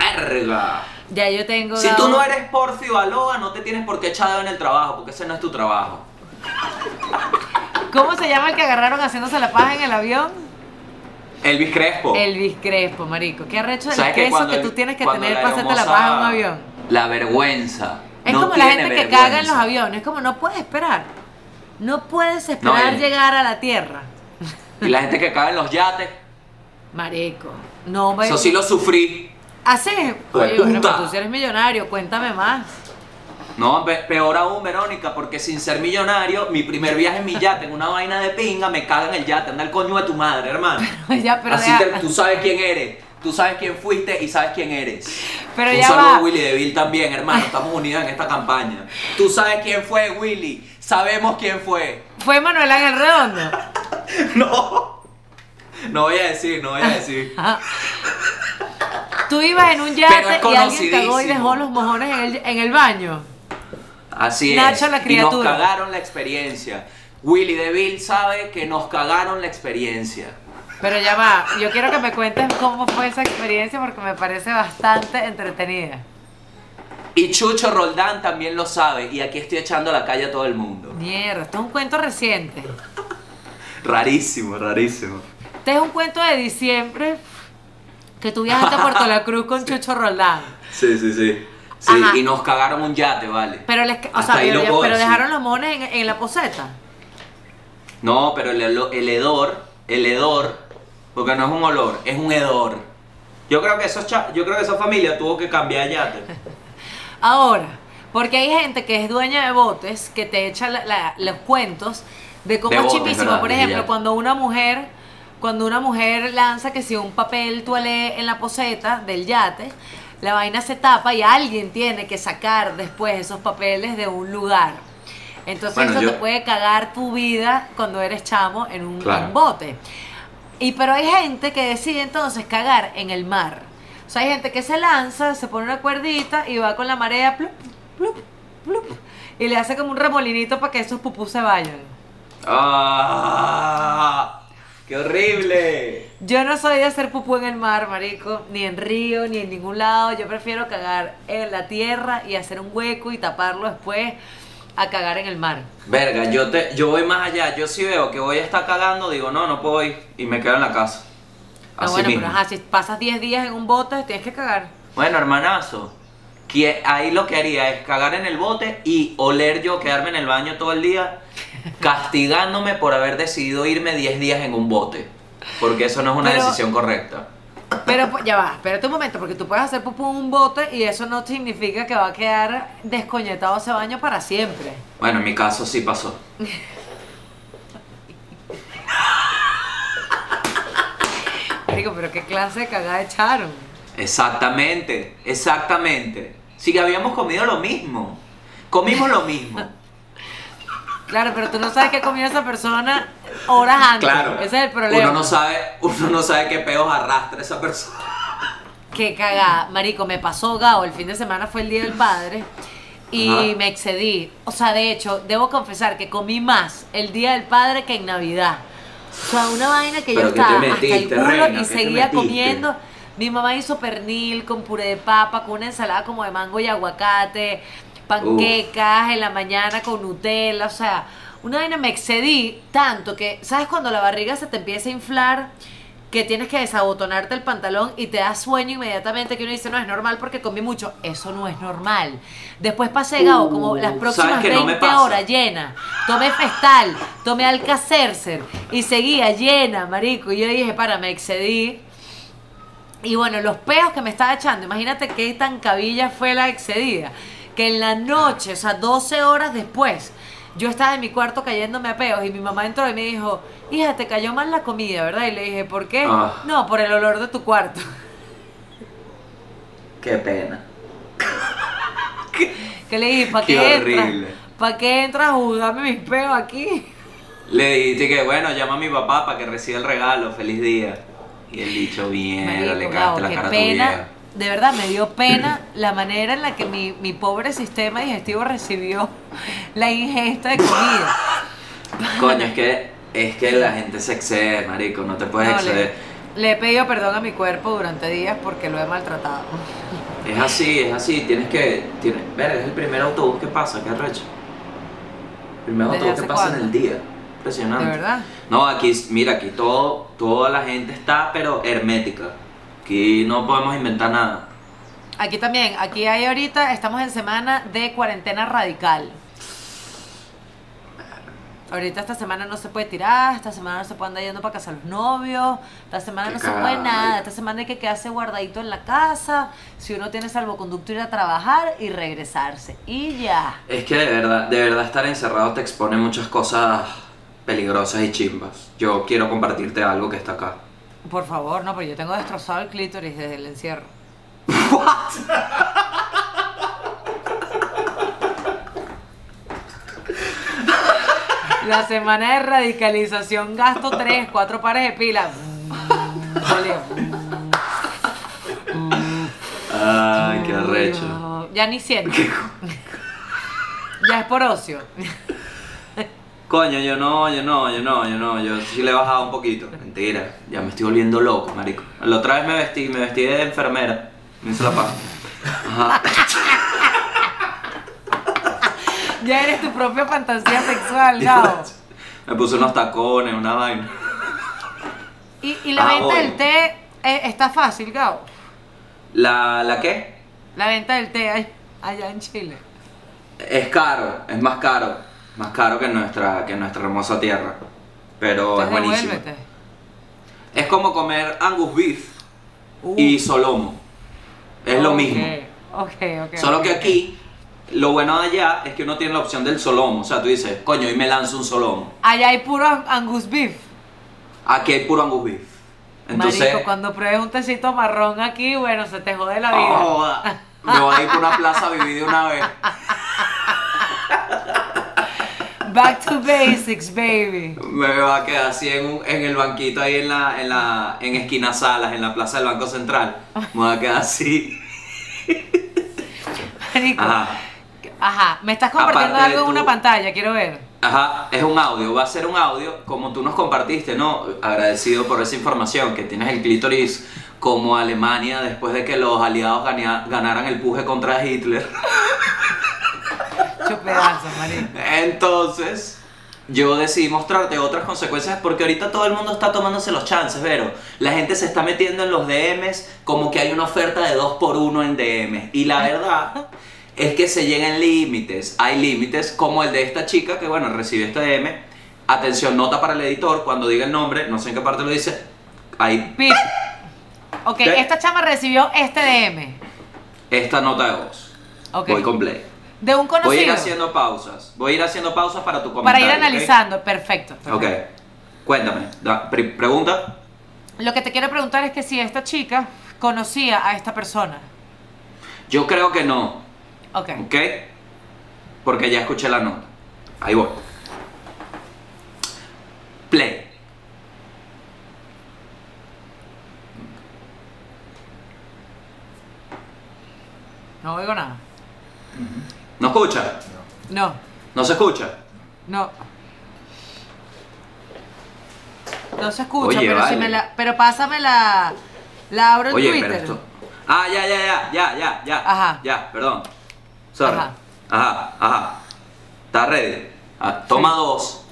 [SPEAKER 1] ¡Verga!
[SPEAKER 2] Ya yo tengo.
[SPEAKER 1] Si tú no eres Porfi o Aloha, no te tienes por qué echar en el trabajo, porque ese no es tu trabajo.
[SPEAKER 2] ¿Cómo se llama el que agarraron haciéndose la paja en el avión?
[SPEAKER 1] Elvis Crespo.
[SPEAKER 2] Elvis Crespo, marico. Qué arrecho el
[SPEAKER 1] ¿Sabes que
[SPEAKER 2] queso que tú tienes que tener para hacerte la paja en un avión.
[SPEAKER 1] La vergüenza.
[SPEAKER 2] Es
[SPEAKER 1] No
[SPEAKER 2] como la gente que caga en los aviones. Es como no puedes esperar. No puedes esperar
[SPEAKER 1] No,
[SPEAKER 2] llegar a la tierra.
[SPEAKER 1] Y la gente que caga en los yates,
[SPEAKER 2] Marico. No
[SPEAKER 1] eso sí lo sufrí. Puta.
[SPEAKER 2] pero tú sí eres millonario. Cuéntame más.
[SPEAKER 1] No, pe- peor aún, Verónica, porque sin ser millonario, mi primer viaje en mi yate, en una vaina de pinga, me caga en el yate. Anda el coño de tu madre, hermano. [LAUGHS]
[SPEAKER 2] ya, pero
[SPEAKER 1] Así te- tú sabes quién eres. Tú sabes quién fuiste y sabes quién eres.
[SPEAKER 2] Pero
[SPEAKER 1] Un
[SPEAKER 2] ya
[SPEAKER 1] saludo
[SPEAKER 2] va.
[SPEAKER 1] a Willy DeVille también, hermano. Estamos unidos en esta campaña. Tú sabes quién fue, Willy. Sabemos quién fue.
[SPEAKER 2] Fue Manuel Ángel Redondo. [LAUGHS]
[SPEAKER 1] No. No voy a decir, no voy a decir.
[SPEAKER 2] Tú ibas en un yate y alguien cagó y dejó los mojones en el, en el baño.
[SPEAKER 1] Así
[SPEAKER 2] Nacho,
[SPEAKER 1] es.
[SPEAKER 2] la
[SPEAKER 1] Y
[SPEAKER 2] criatura.
[SPEAKER 1] nos cagaron la experiencia. Willy DeVille sabe que nos cagaron la experiencia.
[SPEAKER 2] Pero ya va, yo quiero que me cuentes cómo fue esa experiencia porque me parece bastante entretenida.
[SPEAKER 1] Y Chucho Roldán también lo sabe. Y aquí estoy echando a la calle a todo el mundo.
[SPEAKER 2] Mierda, esto es un cuento reciente.
[SPEAKER 1] Rarísimo, rarísimo.
[SPEAKER 2] Este es un cuento de diciembre que tú viajaste a Puerto La Cruz con [LAUGHS] Chucho Roldán.
[SPEAKER 1] Sí, sí, sí. Sí,
[SPEAKER 2] Ajá.
[SPEAKER 1] y nos cagaron un yate, vale.
[SPEAKER 2] Pero, les, o sea, pero, dejaron los mojones en, en la poseta.
[SPEAKER 1] No, pero el, el hedor el hedor, porque no es un olor, es un hedor. Yo creo que esos yo creo que esa familia tuvo que cambiar de yate. [LAUGHS]
[SPEAKER 2] Ahora, porque hay gente que es dueña de botes que te echa la- la- los cuentos de cómo
[SPEAKER 1] De
[SPEAKER 2] es
[SPEAKER 1] botes,
[SPEAKER 2] chimbísimo.
[SPEAKER 1] ¿verdad?
[SPEAKER 2] Por ejemplo, cuando una mujer, cuando una mujer lanza que si un papel toalé en la poseta del yate, la vaina se tapa y alguien tiene que sacar después esos papeles de un lugar. Entonces
[SPEAKER 1] Bueno,
[SPEAKER 2] eso
[SPEAKER 1] yo-
[SPEAKER 2] te puede cagar tu vida cuando eres chamo en un,
[SPEAKER 1] Claro.
[SPEAKER 2] bote. Y pero hay gente que decide entonces cagar en el mar. O sea, hay gente que se lanza, se pone una cuerdita y va con la marea, plup, plup, plup, y le hace como un remolinito para que esos pupús se vayan.
[SPEAKER 1] ¡Ah! ¡Qué horrible!
[SPEAKER 2] Yo no soy de hacer pupú en el mar, marico, ni en río, ni en ningún lado. Yo prefiero cagar en la tierra y hacer un hueco y taparlo después a cagar en el mar.
[SPEAKER 1] Verga, yo te, yo voy más allá. Yo si veo que voy a estar cagando, digo, no, no puedo ir. Y me quedo en la casa.
[SPEAKER 2] Ah,
[SPEAKER 1] Así
[SPEAKER 2] bueno,
[SPEAKER 1] mismo.
[SPEAKER 2] pero ajá, si pasas 10 días en un bote, tienes que cagar.
[SPEAKER 1] Bueno, hermanazo. que ahí lo que haría es cagar en el bote y oler yo, quedarme en el baño todo el día, castigándome por haber decidido irme 10 días en un bote. Porque eso no es una
[SPEAKER 2] Pero-
[SPEAKER 1] decisión correcta.
[SPEAKER 2] Pero pues, ya va, espérate un momento, porque tú puedes hacer pupú en un bote y eso no significa que va a quedar descoñetado ese baño para siempre.
[SPEAKER 1] Bueno, en mi caso sí pasó.
[SPEAKER 2] Digo, pero qué clase de cagada echaron.
[SPEAKER 1] Exactamente, exactamente. Sí que habíamos comido lo mismo. Comimos lo mismo.
[SPEAKER 2] Claro, pero tú no sabes qué comió esa persona horas antes.
[SPEAKER 1] Claro.
[SPEAKER 2] Ese es el problema.
[SPEAKER 1] Uno no sabe, uno no sabe qué peos arrastra esa persona.
[SPEAKER 2] Qué cagada. Marico, me pasó Gao. El fin de semana fue el Día del Padre. Y
[SPEAKER 1] Ajá.
[SPEAKER 2] me excedí. O sea, de hecho, debo confesar que comí más el Día del Padre que en Navidad. O sea, una vaina que yo
[SPEAKER 1] Pero ¿qué te
[SPEAKER 2] estaba
[SPEAKER 1] metiste,
[SPEAKER 2] hasta el culo
[SPEAKER 1] reina?
[SPEAKER 2] y
[SPEAKER 1] ¿Qué te
[SPEAKER 2] seguía comiendo. Mi mamá hizo pernil con puré de papa, con una ensalada como de mango y aguacate, panquecas en la mañana con Nutella, o sea, una vaina me excedí tanto que, ¿sabes cuando la barriga se te empieza a inflar? Que tienes que desabotonarte el pantalón y te da sueño inmediatamente que uno dice, no es normal porque comí mucho. Eso no es normal. Después pasé, Gabo, como las
[SPEAKER 1] Uh,
[SPEAKER 2] próximas
[SPEAKER 1] ¿sabes que no me
[SPEAKER 2] 20
[SPEAKER 1] pasa?
[SPEAKER 2] horas llena. Tomé Festal, tomé Alka-Seltzer y seguía llena, marico. Y yo dije, para, me excedí. Y bueno, los peos que me estaba echando, imagínate qué tan cabilla fue la excedida. Que en la noche, o sea, 12 horas después, yo estaba en mi cuarto cayéndome a peos y mi mamá entró y me dijo, hija, te cayó mal la comida, ¿verdad? Y le dije, ¿por qué?
[SPEAKER 1] Ah.
[SPEAKER 2] No, por el olor de tu cuarto. [LAUGHS]
[SPEAKER 1] Qué pena. [LAUGHS]
[SPEAKER 2] Que le dije, ¿para
[SPEAKER 1] Qué
[SPEAKER 2] qué, entras? ¿Para qué entras a juzgarme mis peos aquí? [LAUGHS]
[SPEAKER 1] Le dijiste que bueno, llama a mi papá para que reciba el regalo, feliz día. Y el dicho,
[SPEAKER 2] Marico,
[SPEAKER 1] le cagaste la
[SPEAKER 2] qué
[SPEAKER 1] cara a tu
[SPEAKER 2] pena.
[SPEAKER 1] vieja.
[SPEAKER 2] De verdad, me dio pena la manera en la que mi, mi pobre sistema digestivo recibió la ingesta de comida.
[SPEAKER 1] Coño, es que, es que la gente se excede, marico, no te puedes
[SPEAKER 2] No,
[SPEAKER 1] exceder.
[SPEAKER 2] le, le he pedido perdón a mi cuerpo durante días porque lo he maltratado.
[SPEAKER 1] Es así, es así, tienes que. Tienes, ver, es el primer autobús que pasa, qué arrecho. Primer
[SPEAKER 2] ¿Desde
[SPEAKER 1] autobús que pasa en el día. Impresionante.
[SPEAKER 2] ¿De verdad?
[SPEAKER 1] No, aquí, mira, aquí todo, toda la gente está, pero hermética. Aquí no podemos inventar nada.
[SPEAKER 2] Aquí también, aquí hay ahorita, estamos en semana de cuarentena radical. Ahorita esta semana no se puede tirar, esta semana no se puede andar yendo para casa los novios, esta semana no se puede nada, esta semana hay que quedarse guardadito en la casa, si uno tiene salvoconducto ir a trabajar y regresarse. Y ya.
[SPEAKER 1] Es que de verdad, de verdad estar encerrado te expone muchas cosas peligrosas y chimbas. Yo quiero compartirte algo que está acá.
[SPEAKER 2] Por favor, no, porque yo tengo destrozado el clítoris desde el encierro. La semana de radicalización gasto tres, cuatro pares de pilas.
[SPEAKER 1] Ay, qué arrecho.
[SPEAKER 2] Ya ni siento. Ya es por ocio.
[SPEAKER 1] Coño, yo no, yo no, yo no, yo no, yo sí le he bajado un poquito. Mentira, ya me estoy volviendo loco, marico. La otra vez me vestí, me vestí de enfermera. Me hice la paja. Ajá. [LAUGHS]
[SPEAKER 2] Ya eres tu propia fantasía sexual, [LAUGHS] Gabo.
[SPEAKER 1] Me puse unos tacones, una vaina.
[SPEAKER 2] Y, y la
[SPEAKER 1] Ah,
[SPEAKER 2] venta del té eh, está fácil, Gabo.
[SPEAKER 1] ¿La, la qué?
[SPEAKER 2] La venta del té allá en Chile.
[SPEAKER 1] Es caro, es más caro. Más caro que en nuestra, que en nuestra hermosa tierra. Pero es buenísimo.
[SPEAKER 2] devuélvete.
[SPEAKER 1] Es como comer Angus beef
[SPEAKER 2] Uh,
[SPEAKER 1] y solomo. Es lo mismo.
[SPEAKER 2] Ok, ok.
[SPEAKER 1] Solo que aquí, lo bueno de allá es que uno tiene la opción del solomo. O sea, tú dices, coño, y me lanzo un solomo.
[SPEAKER 2] Allá hay puro Angus beef.
[SPEAKER 1] Aquí hay puro Angus beef. Entonces,
[SPEAKER 2] Marico, cuando pruebes un tecito marrón aquí, bueno, se te jode la vida.
[SPEAKER 1] oh, me voy a ir por una plaza a vivir de una vez. [LAUGHS]
[SPEAKER 2] Back to basics, baby.
[SPEAKER 1] Me va a quedar así en, un- en el banquito ahí en la, en la en esquina salas, en la plaza del Banco Central. Me va a quedar así.
[SPEAKER 2] Marico.
[SPEAKER 1] Ajá.
[SPEAKER 2] Ajá, me estás compartiendo
[SPEAKER 1] Aparte
[SPEAKER 2] algo en una
[SPEAKER 1] tu-
[SPEAKER 2] pantalla, quiero ver.
[SPEAKER 1] Ajá, es un audio, va a ser un audio como tú nos compartiste, ¿no? Agradecido por esa información, que tienes el clítoris como Alemania después de que los aliados ganaran el puje contra Hitler. [LAUGHS]
[SPEAKER 2] Pedazos, marico.
[SPEAKER 1] Entonces, yo decidí mostrarte otras consecuencias porque ahorita todo el mundo está tomándose los chances, pero la gente se está metiendo en los DMs como que hay una oferta de 2 por 1 en DMs. Y la verdad es que se llegan límites. Hay límites como el de esta chica que, bueno, recibió este DM. Atención, nota para el editor, cuando diga el nombre, no sé en qué parte lo dice. Ahí,
[SPEAKER 2] Pip. Ok,
[SPEAKER 1] ¿Qué?
[SPEAKER 2] esta chama recibió este DM.
[SPEAKER 1] esta nota de voz.
[SPEAKER 2] Ok.
[SPEAKER 1] Voy con play.
[SPEAKER 2] De un conocido.
[SPEAKER 1] Voy a ir haciendo pausas. Voy a ir haciendo pausas para tu
[SPEAKER 2] para
[SPEAKER 1] comentario.
[SPEAKER 2] ir
[SPEAKER 1] ¿ok?
[SPEAKER 2] analizando. Perfecto. perfecto.
[SPEAKER 1] Ok, cuéntame. Da- pre- pregunta.
[SPEAKER 2] Lo que te quiero preguntar es que si esta chica conocía a esta persona.
[SPEAKER 1] Yo creo que no,
[SPEAKER 2] Ok.
[SPEAKER 1] ¿ok? Porque ya escuché la nota. Ahí voy. Play.
[SPEAKER 2] No oigo nada.
[SPEAKER 1] ¿No escucha?
[SPEAKER 2] No,
[SPEAKER 1] ¿No se escucha?
[SPEAKER 2] no. No se escucha,
[SPEAKER 1] Oye,
[SPEAKER 2] pero si me la. Pero pásame la. La abro en
[SPEAKER 1] Oye,
[SPEAKER 2] Twitter.
[SPEAKER 1] pero esto. Ah, ya, ya, ya, ya, ya, ya.
[SPEAKER 2] Ajá.
[SPEAKER 1] Ya, perdón. Sorry.
[SPEAKER 2] Ajá.
[SPEAKER 1] Ajá, ajá. ¿Estás ready? Ah, toma
[SPEAKER 2] Sí.
[SPEAKER 1] dos.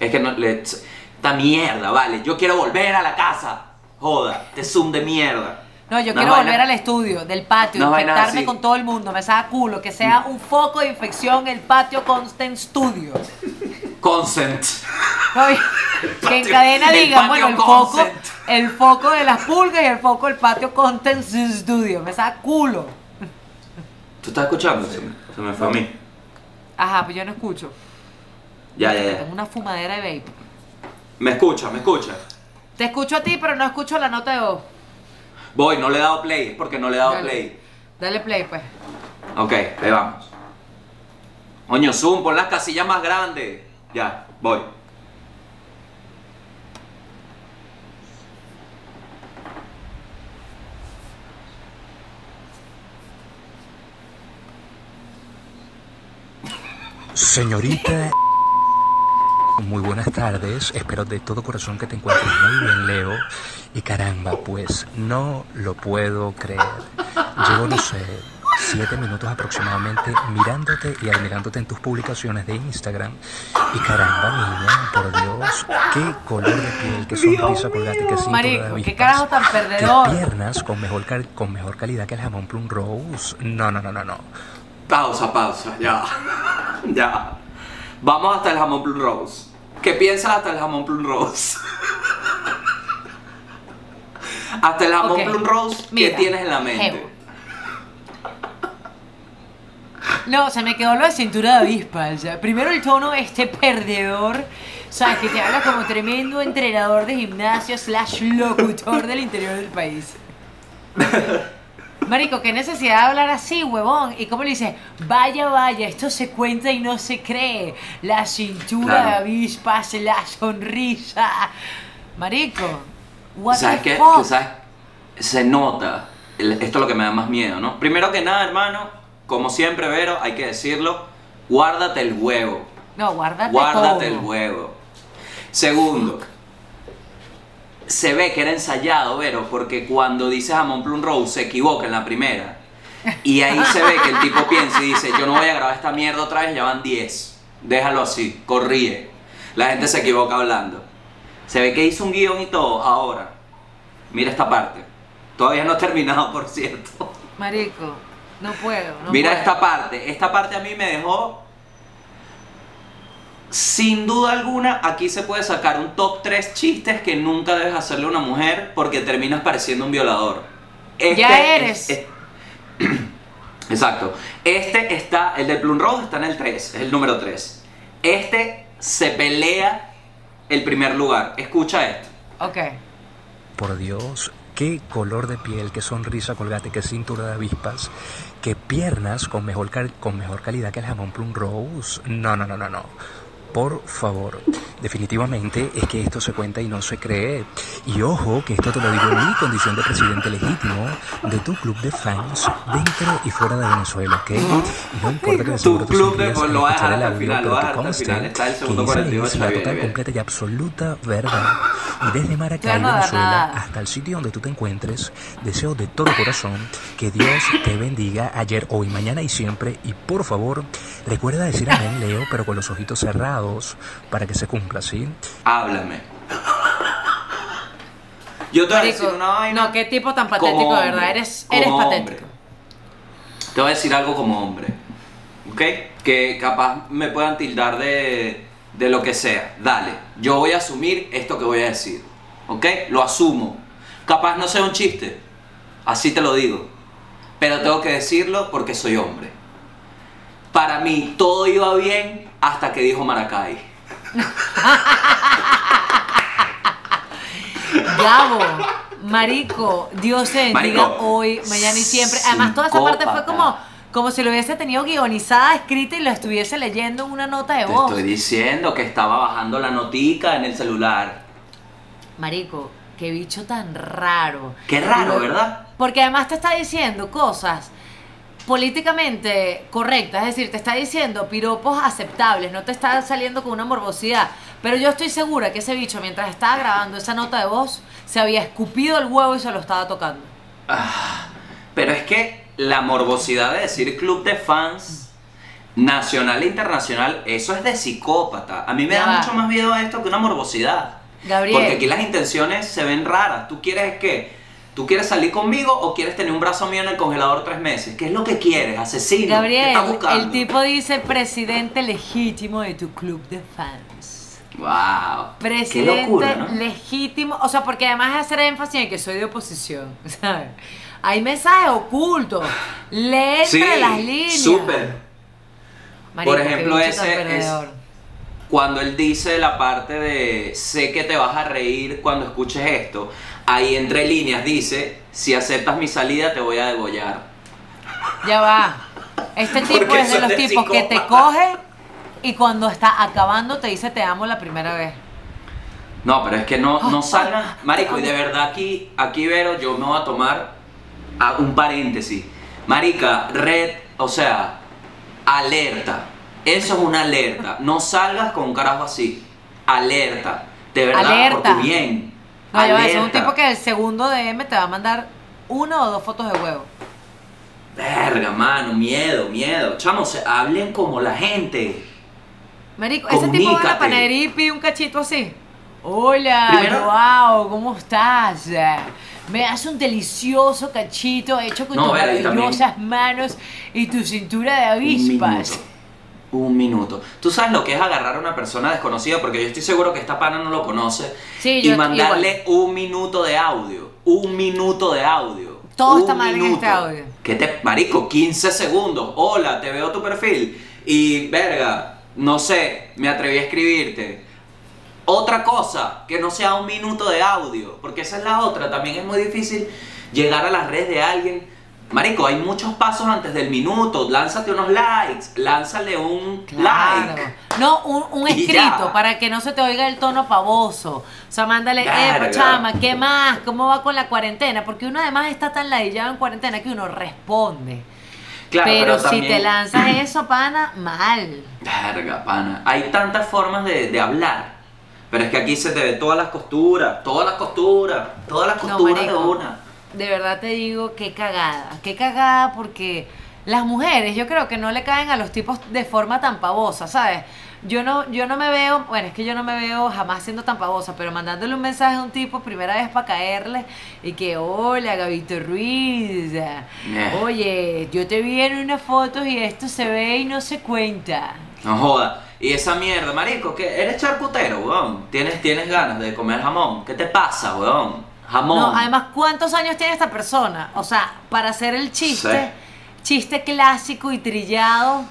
[SPEAKER 1] Es que no le. Esta mierda, vale. Yo quiero volver a la casa. Joda, te zoom de mierda.
[SPEAKER 2] No, yo quiero volver al estudio, del patio, infectarme con todo el mundo, me saca culo, que sea un foco de infección el patio Constant Studio.
[SPEAKER 1] Consent.
[SPEAKER 2] Oye, que en cadena
[SPEAKER 1] el
[SPEAKER 2] digan, bueno, el foco,
[SPEAKER 1] Consent.
[SPEAKER 2] el foco de las pulgas y el foco del patio Constant Studio, me saca culo.
[SPEAKER 1] ¿Tú estás escuchando? Se me, se me fue a mí.
[SPEAKER 2] Ajá, pues yo no escucho.
[SPEAKER 1] Ya, ya,
[SPEAKER 2] Tengo
[SPEAKER 1] ya.
[SPEAKER 2] una fumadera de vape.
[SPEAKER 1] Me escucha, me escucha.
[SPEAKER 2] Te escucho a ti, pero no escucho la nota de voz.
[SPEAKER 1] Voy, no le he dado play, es porque no le he dado
[SPEAKER 2] Dale.
[SPEAKER 1] play.
[SPEAKER 2] Dale play, pues.
[SPEAKER 1] Ok, ahí vamos. Coño, zoom, pon las casillas más grandes. Ya, voy.
[SPEAKER 3] Señorita, muy buenas tardes. Espero de todo corazón que te encuentres muy bien, Leo. Y caramba, pues no lo puedo creer. Llevo, no sé, siete minutos aproximadamente mirándote y admirándote en tus publicaciones de Instagram. Y caramba, niña, por Dios, qué color de piel, qué sonrisa colgate, qué cintura de
[SPEAKER 2] Marico, qué carajo tan
[SPEAKER 3] qué
[SPEAKER 2] perdedor.
[SPEAKER 3] piernas con mejor, con mejor calidad que el jamón plum rose. No, no, no, no, no.
[SPEAKER 1] Pausa, pausa, ya. [LAUGHS] ya. Vamos hasta el jamón plum rose. ¿Qué piensas hasta el jamón plum rose? [LAUGHS] hasta el jamón
[SPEAKER 2] Ok,
[SPEAKER 1] plum rose, ¿qué
[SPEAKER 2] mira,
[SPEAKER 1] tienes en la mente?
[SPEAKER 2] Jevo. No, se me quedó de cintura de avispa. o sea, primero el tono este perdedor, ¿sabes? Que te habla como tremendo entrenador de gimnasio slash locutor del interior del país. Marico, qué necesidad de hablar así, huevón. Y cómo le dices, vaya, vaya, esto se cuenta y no se cree. La cintura
[SPEAKER 1] Claro.
[SPEAKER 2] de avispas, la sonrisa. Marico, what
[SPEAKER 1] ¿Sabes qué? Que, ¿sabes? Se nota. Esto es lo que me da más miedo, ¿no? Primero que nada, hermano, como siempre, Vero, hay que decirlo, guárdate el huevo.
[SPEAKER 2] No, guárdate
[SPEAKER 1] Guárdate
[SPEAKER 2] todo.
[SPEAKER 1] el huevo. Segundo, se ve que era ensayado, Vero, porque cuando dice jamón plum rose se equivoca en la primera. Y ahí se ve que el tipo [LAUGHS] piensa y dice, yo no voy a grabar esta mierda otra vez, ya van 10. Déjalo así, corríe. La gente se equivoca hablando. Se ve que hizo un guion y todo. Ahora, mira esta parte. Todavía no he terminado, por cierto.
[SPEAKER 2] Marico, no puedo. No
[SPEAKER 1] Mira
[SPEAKER 2] puedo.
[SPEAKER 1] esta parte. Esta parte a mí me dejó sin duda alguna, aquí se puede sacar un top 3 chistes que nunca debes hacerle a una mujer porque terminas pareciendo un violador. Este
[SPEAKER 2] Ya eres.
[SPEAKER 1] es- es- [CLEARS THROAT] exacto. Este está, el del Plum Rose está en el 3, es el número 3. Este se pelea el primer lugar. Escucha esto.
[SPEAKER 2] Ok.
[SPEAKER 3] Por Dios, qué color de piel, qué sonrisa colgate, qué cintura de avispas, qué piernas con mejor, cal- con mejor calidad que el jamón plum rose. No, no, no, no, no. Por favor, definitivamente es que esto se cuenta y no se cree. Y ojo, que esto te lo digo en mi condición de presidente legítimo de tu club de fans dentro y fuera de Venezuela, ¿ok? Y no importa que de
[SPEAKER 1] Tu club de- lo vas a dejar hasta el final, lo
[SPEAKER 3] pero
[SPEAKER 1] vas a
[SPEAKER 3] que
[SPEAKER 1] dejar hasta el
[SPEAKER 3] conste
[SPEAKER 1] final, está el
[SPEAKER 3] que
[SPEAKER 1] segundo
[SPEAKER 3] esa
[SPEAKER 1] 48,
[SPEAKER 3] es la total, completa y absoluta verdad. Y desde Maracay,
[SPEAKER 2] Claro, no da
[SPEAKER 3] Venezuela,
[SPEAKER 2] nada.
[SPEAKER 3] hasta el sitio donde tú te encuentres, deseo de todo corazón que Dios te bendiga ayer, hoy, mañana y siempre. Y por favor, recuerda decir amén, Leo, pero con los ojitos cerrados, para que se cumpla, ¿sí?
[SPEAKER 1] Háblame. Yo te voy a decir una vaina.
[SPEAKER 2] no, qué tipo tan patético,
[SPEAKER 1] como
[SPEAKER 2] de verdad.
[SPEAKER 1] hombre,
[SPEAKER 2] Eres, eres
[SPEAKER 1] hombre.
[SPEAKER 2] patético.
[SPEAKER 1] Te voy a decir algo como hombre. ¿Ok? Que capaz me puedan tildar de, de lo que sea. Dale. Yo voy a asumir esto que voy a decir. ¿Ok? Lo asumo. Capaz no sea un chiste. Así te lo digo. Pero tengo que decirlo porque soy hombre. Para mí todo iba bien hasta que dijo Maracay. [LAUGHS]
[SPEAKER 2] Gabo, marico, Dios se bendiga
[SPEAKER 1] Marico,
[SPEAKER 2] hoy, mañana y siempre. Además, toda esa parte fue como, como si lo hubiese tenido guionizada, escrita y lo estuviese leyendo en una nota de
[SPEAKER 1] Te
[SPEAKER 2] voz.
[SPEAKER 1] estoy diciendo que estaba bajando la notica en el celular.
[SPEAKER 2] Marico, qué bicho tan raro.
[SPEAKER 1] Qué raro, ¿verdad?
[SPEAKER 2] Porque además te está diciendo cosas políticamente correctas, es decir, te está diciendo piropos aceptables, no te está saliendo con una morbosidad. Pero yo estoy segura que ese bicho, mientras estaba grabando esa nota de voz, se había escupido el huevo y se lo estaba tocando.
[SPEAKER 1] Pero es que la morbosidad de decir club de fans nacional e internacional, eso es de psicópata. A mí me
[SPEAKER 2] Ya
[SPEAKER 1] da
[SPEAKER 2] va.
[SPEAKER 1] mucho más miedo a esto que una morbosidad.
[SPEAKER 2] Gabriel.
[SPEAKER 1] Porque aquí las intenciones se ven raras. ¿Tú quieres qué? ¿Tú quieres salir conmigo o quieres tener un brazo mío en el congelador tres meses? ¿Qué es lo que quieres? Asesino. ¿Qué
[SPEAKER 2] Gabriel,
[SPEAKER 1] estás buscando?
[SPEAKER 2] el tipo dice presidente legítimo de tu club de fans.
[SPEAKER 1] Wow.
[SPEAKER 2] Presidente
[SPEAKER 1] Qué locura, ¿no?
[SPEAKER 2] legítimo, o sea, porque además es hacer énfasis en que soy de oposición, [LAUGHS] ¿sabes? Hay mensajes ocultos, lee entre
[SPEAKER 1] Sí,
[SPEAKER 2] las líneas.
[SPEAKER 1] súper.
[SPEAKER 2] Marico,
[SPEAKER 1] Por ejemplo, ese es-. Cuando él dice la parte de sé que te vas a reír cuando escuches esto, ahí entre líneas dice, si aceptas mi salida te voy a degollar.
[SPEAKER 2] Ya va. Este [LAUGHS] tipo
[SPEAKER 1] Porque
[SPEAKER 2] es de los
[SPEAKER 1] de
[SPEAKER 2] tipos que te coge y cuando está acabando te dice te amo la primera vez.
[SPEAKER 1] No, pero es que no,
[SPEAKER 2] Ah,
[SPEAKER 1] no salgan. Marico, y de verdad aquí, aquí Vero, yo me voy a tomar a un paréntesis. Marica, red, o sea, alerta. Eso es una alerta. No salgas con un carajo así. Alerta. De verdad,
[SPEAKER 2] Alerta.
[SPEAKER 1] por tu bien.
[SPEAKER 2] No, va, ese es un
[SPEAKER 1] Alerta.
[SPEAKER 2] tipo que el segundo DM te va a mandar una o dos fotos de huevo.
[SPEAKER 1] Verga, mano, miedo, miedo. Chamo, se hablen como la gente.
[SPEAKER 2] Marico, ese tipo va a la panadería y pide un cachito así. Hola,
[SPEAKER 1] Primero-
[SPEAKER 2] wow, ¿cómo estás? Me das un delicioso cachito hecho con
[SPEAKER 1] No,
[SPEAKER 2] tus maravillosas manos y tu cintura de
[SPEAKER 1] Un
[SPEAKER 2] avispas.
[SPEAKER 1] minuto. Un minuto. ¿Tú sabes lo que es agarrar a una persona desconocida? Porque yo estoy seguro que esta pana no lo conoce.
[SPEAKER 2] Sí,
[SPEAKER 1] y
[SPEAKER 2] yo-
[SPEAKER 1] mandarle un minuto de audio. Un minuto de audio.
[SPEAKER 2] Todo
[SPEAKER 1] Un
[SPEAKER 2] está mal en este audio.
[SPEAKER 1] ¿Qué te. Marico, 15 segundos. Hola, te veo tu perfil. Y, verga, no sé, me atreví a escribirte. Otra cosa, que no sea un minuto de audio. Porque esa es la otra. También es muy difícil llegar a las redes de alguien. Marico, hay muchos pasos antes del minuto. Lánzate unos likes. Lánzale un
[SPEAKER 2] Claro.
[SPEAKER 1] like.
[SPEAKER 2] No, un, [LAUGHS] escrito para que no se te oiga el tono pavoso. O sea, mándale, eh,
[SPEAKER 1] Verga.
[SPEAKER 2] chama, ¿qué más? ¿Cómo va con la cuarentena? Porque uno además está tan ladillado en cuarentena que uno responde.
[SPEAKER 1] Claro,
[SPEAKER 2] pero si
[SPEAKER 1] también-
[SPEAKER 2] te lanzas eso, pana, mal.
[SPEAKER 1] Verga, pana. Hay tantas formas de, de hablar. Pero es que aquí se te ve todas las costuras, todas las costuras, todas las
[SPEAKER 2] No,
[SPEAKER 1] costuras de una.
[SPEAKER 2] De verdad te digo, qué cagada. Qué cagada porque las mujeres yo creo que no le caen a los tipos de forma tan pavosa, ¿sabes? Yo no, yo no me veo, bueno, es que yo no me veo jamás siendo tan pavosa, pero mandándole un mensaje a un tipo primera vez para caerle y que, hola, Gabito Ruiz, oye, yo te vi en unas fotos y esto se ve y no se cuenta.
[SPEAKER 1] No joda. Y esa mierda, marico, que eres charcutero, weón. Tienes, tienes ganas de comer jamón. ¿Qué te pasa, weón? Jamón.
[SPEAKER 2] No, además, ¿cuántos años tiene esta persona? O sea, para hacer el chiste, chiste clásico y trillado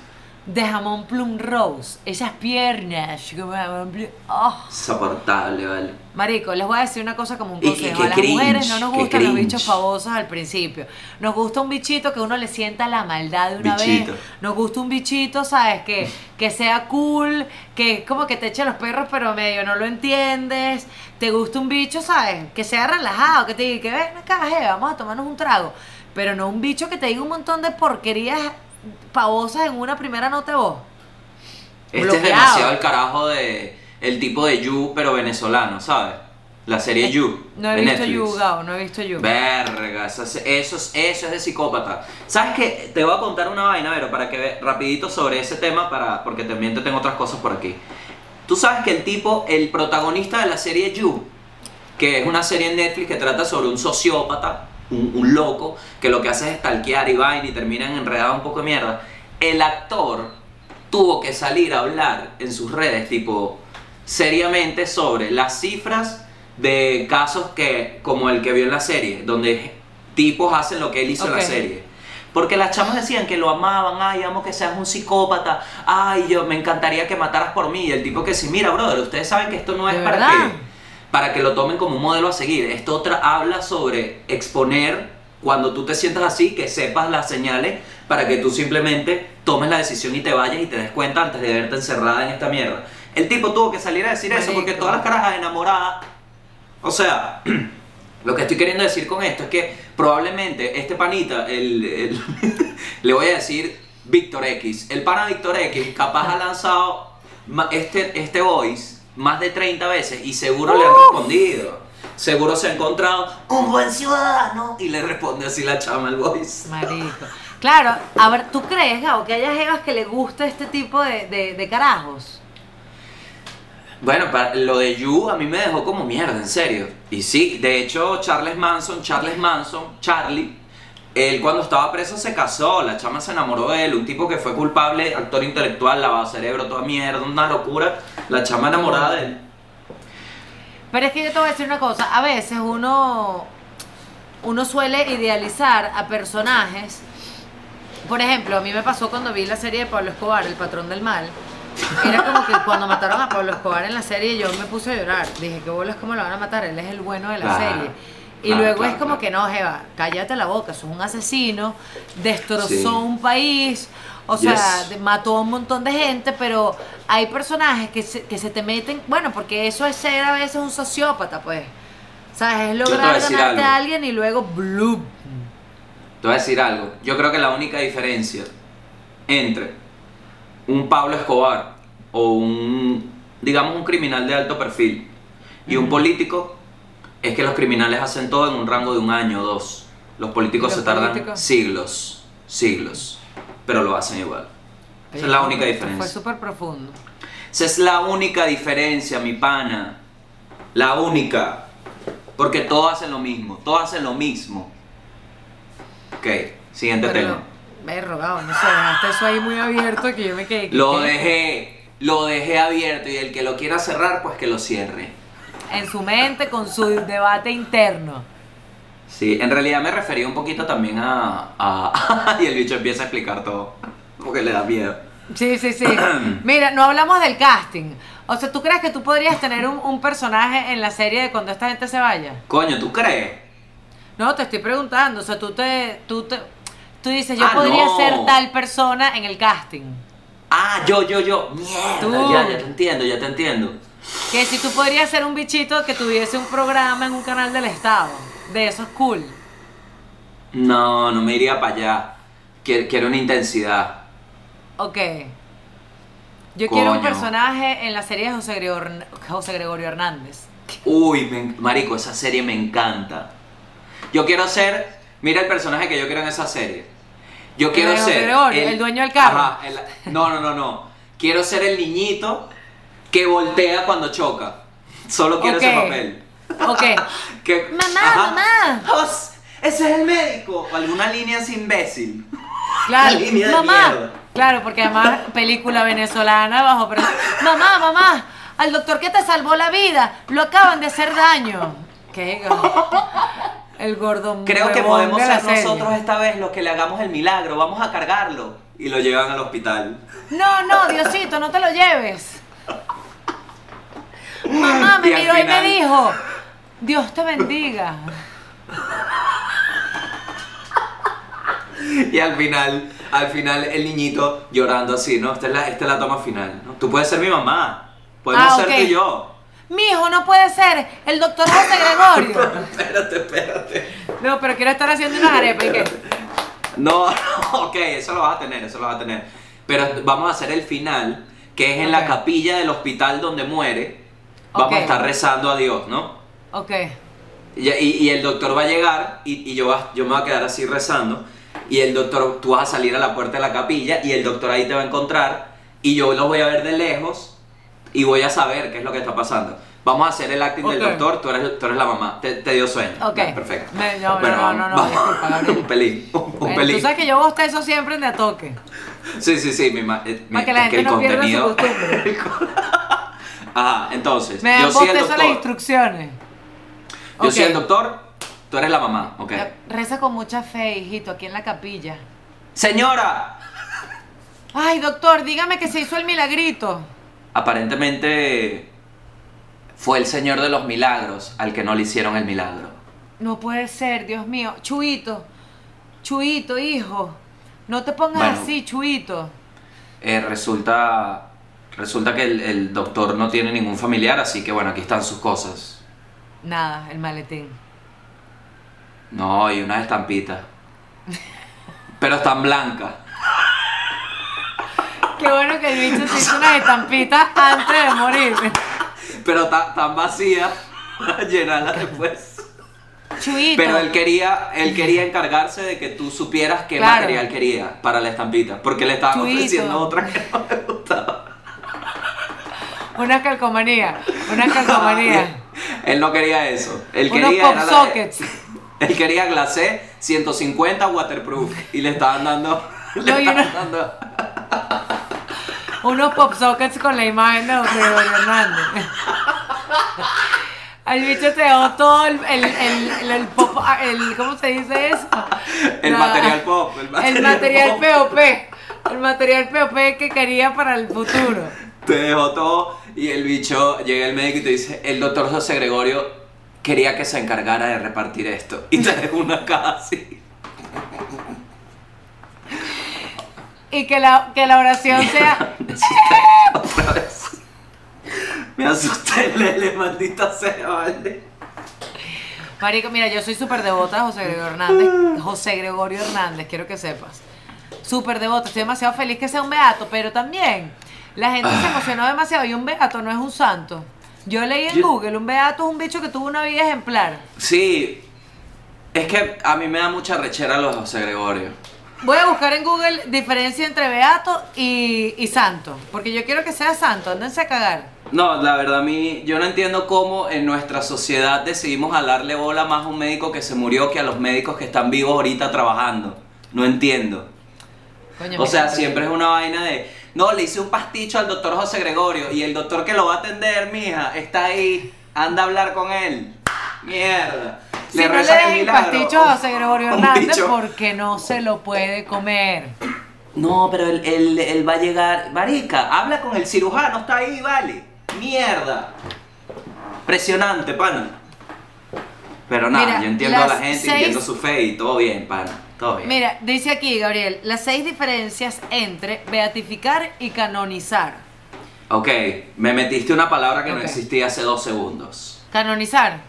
[SPEAKER 2] de jamón plum rose. Esas piernas, como jamón plum- oh.
[SPEAKER 1] Insoportable, vale.
[SPEAKER 2] Marico, les voy a decir una cosa como un
[SPEAKER 1] Y-
[SPEAKER 2] a las
[SPEAKER 1] cringe,
[SPEAKER 2] mujeres no nos gustan los bichos famosos al principio. Nos gusta un bichito que uno le sienta la maldad de una
[SPEAKER 1] Bichito.
[SPEAKER 2] vez. Nos gusta un bichito, ¿sabes? Que, que sea cool, que como que te eche los perros, pero medio no lo entiendes. Te gusta un bicho, ¿sabes? Que sea relajado, que te diga que ven acá, je, vamos a tomarnos un trago. Pero no un bicho que te diga un montón de porquerías pavosas en una primera nota voz.
[SPEAKER 1] Este es demasiado el carajo de el tipo de You, pero venezolano, ¿sabes? La serie You.
[SPEAKER 2] No he
[SPEAKER 1] de
[SPEAKER 2] visto
[SPEAKER 1] Netflix.
[SPEAKER 2] You, Gao, no he visto You.
[SPEAKER 1] Verga, eso, es- eso, es- eso es de psicópata. ¿Sabes qué? Te voy a contar una vaina, Vero, para que ve rapidito sobre ese tema, para, porque también te tengo otras cosas por aquí. Tú sabes que el tipo, el protagonista de la serie You, que es una serie en Netflix que trata sobre un sociópata, un, un loco, que lo que hace es stalkear y vaina y terminan enredados un poco de mierda. El actor tuvo que salir a hablar en sus redes, tipo, seriamente sobre las cifras de casos que, como el que vio en la serie, donde tipos hacen lo que él hizo en la serie. Porque las chamas decían que lo amaban, ay, amo que seas un psicópata, ay, yo me encantaría que mataras por mí. Y el tipo que sí, mira, brother, ustedes saben que esto no es
[SPEAKER 2] ¿De
[SPEAKER 1] para
[SPEAKER 2] verdad?
[SPEAKER 1] Para que lo tomen como un modelo a seguir. Esto otra habla sobre exponer cuando tú te sientas así, que sepas las señales para que tú simplemente tomes la decisión y te vayas y te des cuenta antes de verte encerrada en esta mierda. El tipo tuvo que salir a decir eso porque todas las carajas enamoradas o sea, [CLEARS THROAT] lo que estoy queriendo decir con esto es que probablemente este panita, el, el- [LAUGHS] le voy a decir Víctor X, el pana Víctor X capaz ha lanzado este, este voice más de 30 veces y seguro le han respondido. Seguro se ha encontrado un buen ciudadano y le responde así la chama el voice.
[SPEAKER 2] Marico. Claro, a ver, ¿tú crees, Gabo, que haya jevas que le guste este tipo de, de, de carajos?
[SPEAKER 1] Bueno, para, lo de You a mí me dejó como mierda, en serio. Y sí, de hecho, Charles Manson, Charles Manson, Charlie, él cuando estaba preso se casó, la chama se enamoró de él, un tipo que fue culpable, actor intelectual, lavado cerebro, toda mierda, una locura, la chama enamorada de él.
[SPEAKER 2] Pero es que yo te voy a decir una cosa, a veces uno, uno suele idealizar a personajes. Por ejemplo, a mí me pasó cuando vi la serie de Pablo Escobar, El Patrón del Mal. Era como que cuando mataron a Pablo Escobar en la serie yo me puse a llorar. Dije, ¿qué bolas cómo lo van a matar? Él es el bueno de la serie. Y
[SPEAKER 1] Claro,
[SPEAKER 2] luego
[SPEAKER 1] claro,
[SPEAKER 2] es como
[SPEAKER 1] claro.
[SPEAKER 2] que no, Jeva, cállate la boca, sos un asesino, destrozó
[SPEAKER 1] Sí.
[SPEAKER 2] un país, o sea,
[SPEAKER 1] Yes.
[SPEAKER 2] mató a un montón de gente, pero hay personajes que se, que se te meten, bueno, porque eso es ser a veces un sociópata, pues. ¿Sabes? Es lograr ganarte a alguien y luego bloop.
[SPEAKER 1] Te voy a decir algo, yo creo que la única diferencia entre un Pablo Escobar o un, digamos, un criminal de alto perfil y un político es que los criminales hacen todo en un rango de un año o dos. Los políticos
[SPEAKER 2] ¿Y los
[SPEAKER 1] se tardan
[SPEAKER 2] políticos?
[SPEAKER 1] siglos, siglos, pero lo hacen igual. Esa es la única
[SPEAKER 2] Esto Fue
[SPEAKER 1] diferencia.
[SPEAKER 2] súper profundo.
[SPEAKER 1] Esa es la única diferencia, mi pana. La única. Porque todos hacen lo mismo, todos hacen lo mismo. Ok, siguiente
[SPEAKER 2] Pero
[SPEAKER 1] tema.
[SPEAKER 2] me he rogado, no sé, dejaste eso ahí muy abierto que yo me quedé.
[SPEAKER 1] Lo dejé, lo dejé abierto y el que lo quiera cerrar, pues que lo cierre.
[SPEAKER 2] En su mente con su debate interno.
[SPEAKER 1] Sí, en realidad me refería un poquito también a... a- [LAUGHS] y el bicho empieza a explicar todo, porque le da miedo.
[SPEAKER 2] Sí, sí, sí. [CLEARS THROAT] Mira, no hablamos del casting. O sea, ¿tú crees que tú podrías tener un, un personaje en la serie de cuando esta gente se vaya?
[SPEAKER 1] Coño, ¿tú crees?
[SPEAKER 2] No, te estoy preguntando. O sea, tú te. Tú, te, tú dices, yo
[SPEAKER 1] Ah,
[SPEAKER 2] podría
[SPEAKER 1] no.
[SPEAKER 2] ser tal persona en el casting.
[SPEAKER 1] Ah, yo, yo, yo. Mierda,
[SPEAKER 2] Tú.
[SPEAKER 1] ya, ya te entiendo, ya te entiendo.
[SPEAKER 2] Que si tú podrías ser un bichito que tuviese un programa en un canal del Estado. De esos cool.
[SPEAKER 1] No, no me iría para allá. Quiero, quiero una intensidad.
[SPEAKER 2] Ok. Yo quiero un personaje en la serie de José Gregorio, José Gregorio Hernández.
[SPEAKER 1] Uy, me marico, esa serie me encanta. Yo quiero ser, mira el personaje que yo quiero en esa serie. Yo quiero ser
[SPEAKER 2] Gregorio, el dueño del carro.
[SPEAKER 1] Ajá, el- no, no, no, no. Quiero ser el niñito que voltea cuando choca. Solo quiero ese
[SPEAKER 2] Ok.
[SPEAKER 1] papel.
[SPEAKER 2] Ok. [LAUGHS]
[SPEAKER 1] Que-
[SPEAKER 2] Mamá, mamá.
[SPEAKER 1] Jos, ese es el médico. O alguna línea así imbécil. [LAUGHS]
[SPEAKER 2] Claro. [LAUGHS]
[SPEAKER 1] Línea de
[SPEAKER 2] Mamá. Claro, porque además película venezolana bajo pero mamá, mamá, al doctor que te salvó la vida, lo acaban de hacer daño. ¿Qué? El gordo
[SPEAKER 1] Creo que podemos ser
[SPEAKER 2] serie.
[SPEAKER 1] nosotros esta vez los que le hagamos el milagro. Vamos a cargarlo. Y lo llevan al hospital.
[SPEAKER 2] No, no, Diosito, no te lo lleves. Mamá me
[SPEAKER 1] Y
[SPEAKER 2] miró y me dijo, Dios te bendiga.
[SPEAKER 1] Y al final, al final el niñito llorando así, ¿no? Esta es la, esta es la toma final, ¿no? Tú puedes ser mi mamá. Podemos
[SPEAKER 2] Ah,
[SPEAKER 1] ser tú y yo.
[SPEAKER 2] Mi hijo no puede ser el doctor José Gregorio. [LAUGHS]
[SPEAKER 1] espérate, espérate.
[SPEAKER 2] No, pero quiero estar haciendo unas arepas y qué.
[SPEAKER 1] No, [LAUGHS] no, ok, eso lo vas a tener, eso lo vas a tener. Pero vamos a hacer el final, que es en la capilla del hospital donde muere. Vamos
[SPEAKER 2] Ok.
[SPEAKER 1] a estar rezando a Dios, ¿no?
[SPEAKER 2] Ok.
[SPEAKER 1] Y, y- y el doctor va a llegar y, y yo, va- yo me voy a quedar así rezando. Y el doctor, tú vas a salir a la puerta de la capilla y el doctor ahí te va a encontrar. Y yo los voy a ver de lejos y voy a saber qué es lo que está pasando. Vamos a hacer el acting del
[SPEAKER 2] Ok.
[SPEAKER 1] doctor, tú eres, tú eres la mamá. Te, te dio sueño.
[SPEAKER 2] Ok.
[SPEAKER 1] Ya, perfecto.
[SPEAKER 2] Me- no, no,
[SPEAKER 1] Bueno,
[SPEAKER 2] no, no, no,
[SPEAKER 1] vamos.
[SPEAKER 2] disculpa, [LAUGHS] Gabriel.
[SPEAKER 1] un pelín, un, un
[SPEAKER 2] Bueno,
[SPEAKER 1] pelín.
[SPEAKER 2] Tú sabes que yo bostezo siempre en de toque.
[SPEAKER 1] Sí, sí, sí, mi, ma- eh, mi-
[SPEAKER 2] Para que la gente
[SPEAKER 1] el
[SPEAKER 2] no pierda su costumbre. [LAUGHS]
[SPEAKER 1] Ajá, entonces,
[SPEAKER 2] Me
[SPEAKER 1] yo
[SPEAKER 2] dan
[SPEAKER 1] soy el
[SPEAKER 2] las instrucciones.
[SPEAKER 1] Yo soy
[SPEAKER 2] Ok.
[SPEAKER 1] el doctor, tú eres la mamá, ok.
[SPEAKER 2] Reza con mucha fe, hijito, aquí en la capilla.
[SPEAKER 1] Señora,
[SPEAKER 2] Ay, doctor, dígame que se hizo el milagrito.
[SPEAKER 1] aparentemente fue el señor de los milagros al que no le hicieron el milagro.
[SPEAKER 2] No puede ser, Dios mío. Chuito, Chuito, hijo. No te pongas
[SPEAKER 1] Bueno.
[SPEAKER 2] así, Chuito.
[SPEAKER 1] Eh, resulta, resulta que el, el doctor no tiene ningún familiar, así que bueno, aquí están sus cosas.
[SPEAKER 2] Nada, el maletín.
[SPEAKER 1] No, y unas estampitas. Pero están blancas.
[SPEAKER 2] Qué bueno que el bicho se hizo unas estampitas antes de morir.
[SPEAKER 1] Pero tan, tan vacías, [LAUGHS] llenarlas después.
[SPEAKER 2] Chuito.
[SPEAKER 1] Pero él quería, él quería encargarse de que tú supieras qué
[SPEAKER 2] Claro.
[SPEAKER 1] material quería para la estampita, porque le estaban
[SPEAKER 2] Chuito.
[SPEAKER 1] ofreciendo otra que no le gustaba.
[SPEAKER 2] Una calcomanía, una calcomanía. [LAUGHS]
[SPEAKER 1] él no quería eso. Él
[SPEAKER 2] Unos
[SPEAKER 1] quería
[SPEAKER 2] pop
[SPEAKER 1] la-
[SPEAKER 2] sockets. [LAUGHS]
[SPEAKER 1] él quería glacé 150 waterproof y le estaban dando [LAUGHS] le
[SPEAKER 2] No,
[SPEAKER 1] estaban dando
[SPEAKER 2] Unos pop sockets con la imagen de José Hernández. Al bicho te dejó todo el, el, el, el, pop, el, ¿cómo se dice eso?
[SPEAKER 1] el material pop, el material,
[SPEAKER 2] El material
[SPEAKER 1] pop.
[SPEAKER 2] POP. El material POP que quería para el futuro.
[SPEAKER 1] Te dejó todo y el bicho llega el médico y te dice, el doctor José Gregorio quería que se encargara de repartir esto y te dejó una caja así.
[SPEAKER 2] Y que la, que la oración sea.
[SPEAKER 1] Otra vez. Me asusté, Lele, maldita sea, vale.
[SPEAKER 2] Marico, mira, yo soy súper devota de José Gregorio Hernández. José Gregorio Hernández, quiero que sepas. Súper devota. Estoy demasiado feliz que sea un beato, pero también la gente se emocionó demasiado. Y un beato no es un santo. Yo leí en
[SPEAKER 1] Yo-
[SPEAKER 2] Google, un beato es un bicho que tuvo una vida ejemplar.
[SPEAKER 1] Sí, es que a mí me da mucha rechera los José Gregorio.
[SPEAKER 2] Voy a buscar en Google diferencia entre beato y, y santo. Porque yo quiero que sea santo, ándense a cagar.
[SPEAKER 1] No, la verdad a mí, yo no entiendo cómo en nuestra sociedad decidimos jalarle bola más a un médico que se murió que a los médicos que están vivos ahorita trabajando. No entiendo.
[SPEAKER 2] Coño,
[SPEAKER 1] O
[SPEAKER 2] mira,
[SPEAKER 1] sea,
[SPEAKER 2] pero-
[SPEAKER 1] siempre es una vaina de, no, le hice un pasticho al doctor José Gregorio y el doctor que lo va a atender, mija, está ahí, anda a hablar con él. Mierda.
[SPEAKER 2] Si no le
[SPEAKER 1] el
[SPEAKER 2] den el
[SPEAKER 1] milagro.
[SPEAKER 2] pasticho a José Gregorio Hernández porque no se lo puede comer.
[SPEAKER 1] No, pero él, él- él va a llegar. Marica, habla con el cirujano, está ahí, vale. Mierda. Presionante, pana. Pero nada,
[SPEAKER 2] Mira,
[SPEAKER 1] yo entiendo a la gente,
[SPEAKER 2] seis-
[SPEAKER 1] entiendo su fe y todo bien, pana.
[SPEAKER 2] Mira, dice aquí, Gabriel, las seis diferencias entre beatificar y canonizar.
[SPEAKER 1] Ok, me metiste una palabra que no existía hace dos segundos.
[SPEAKER 2] ¿Canonizar?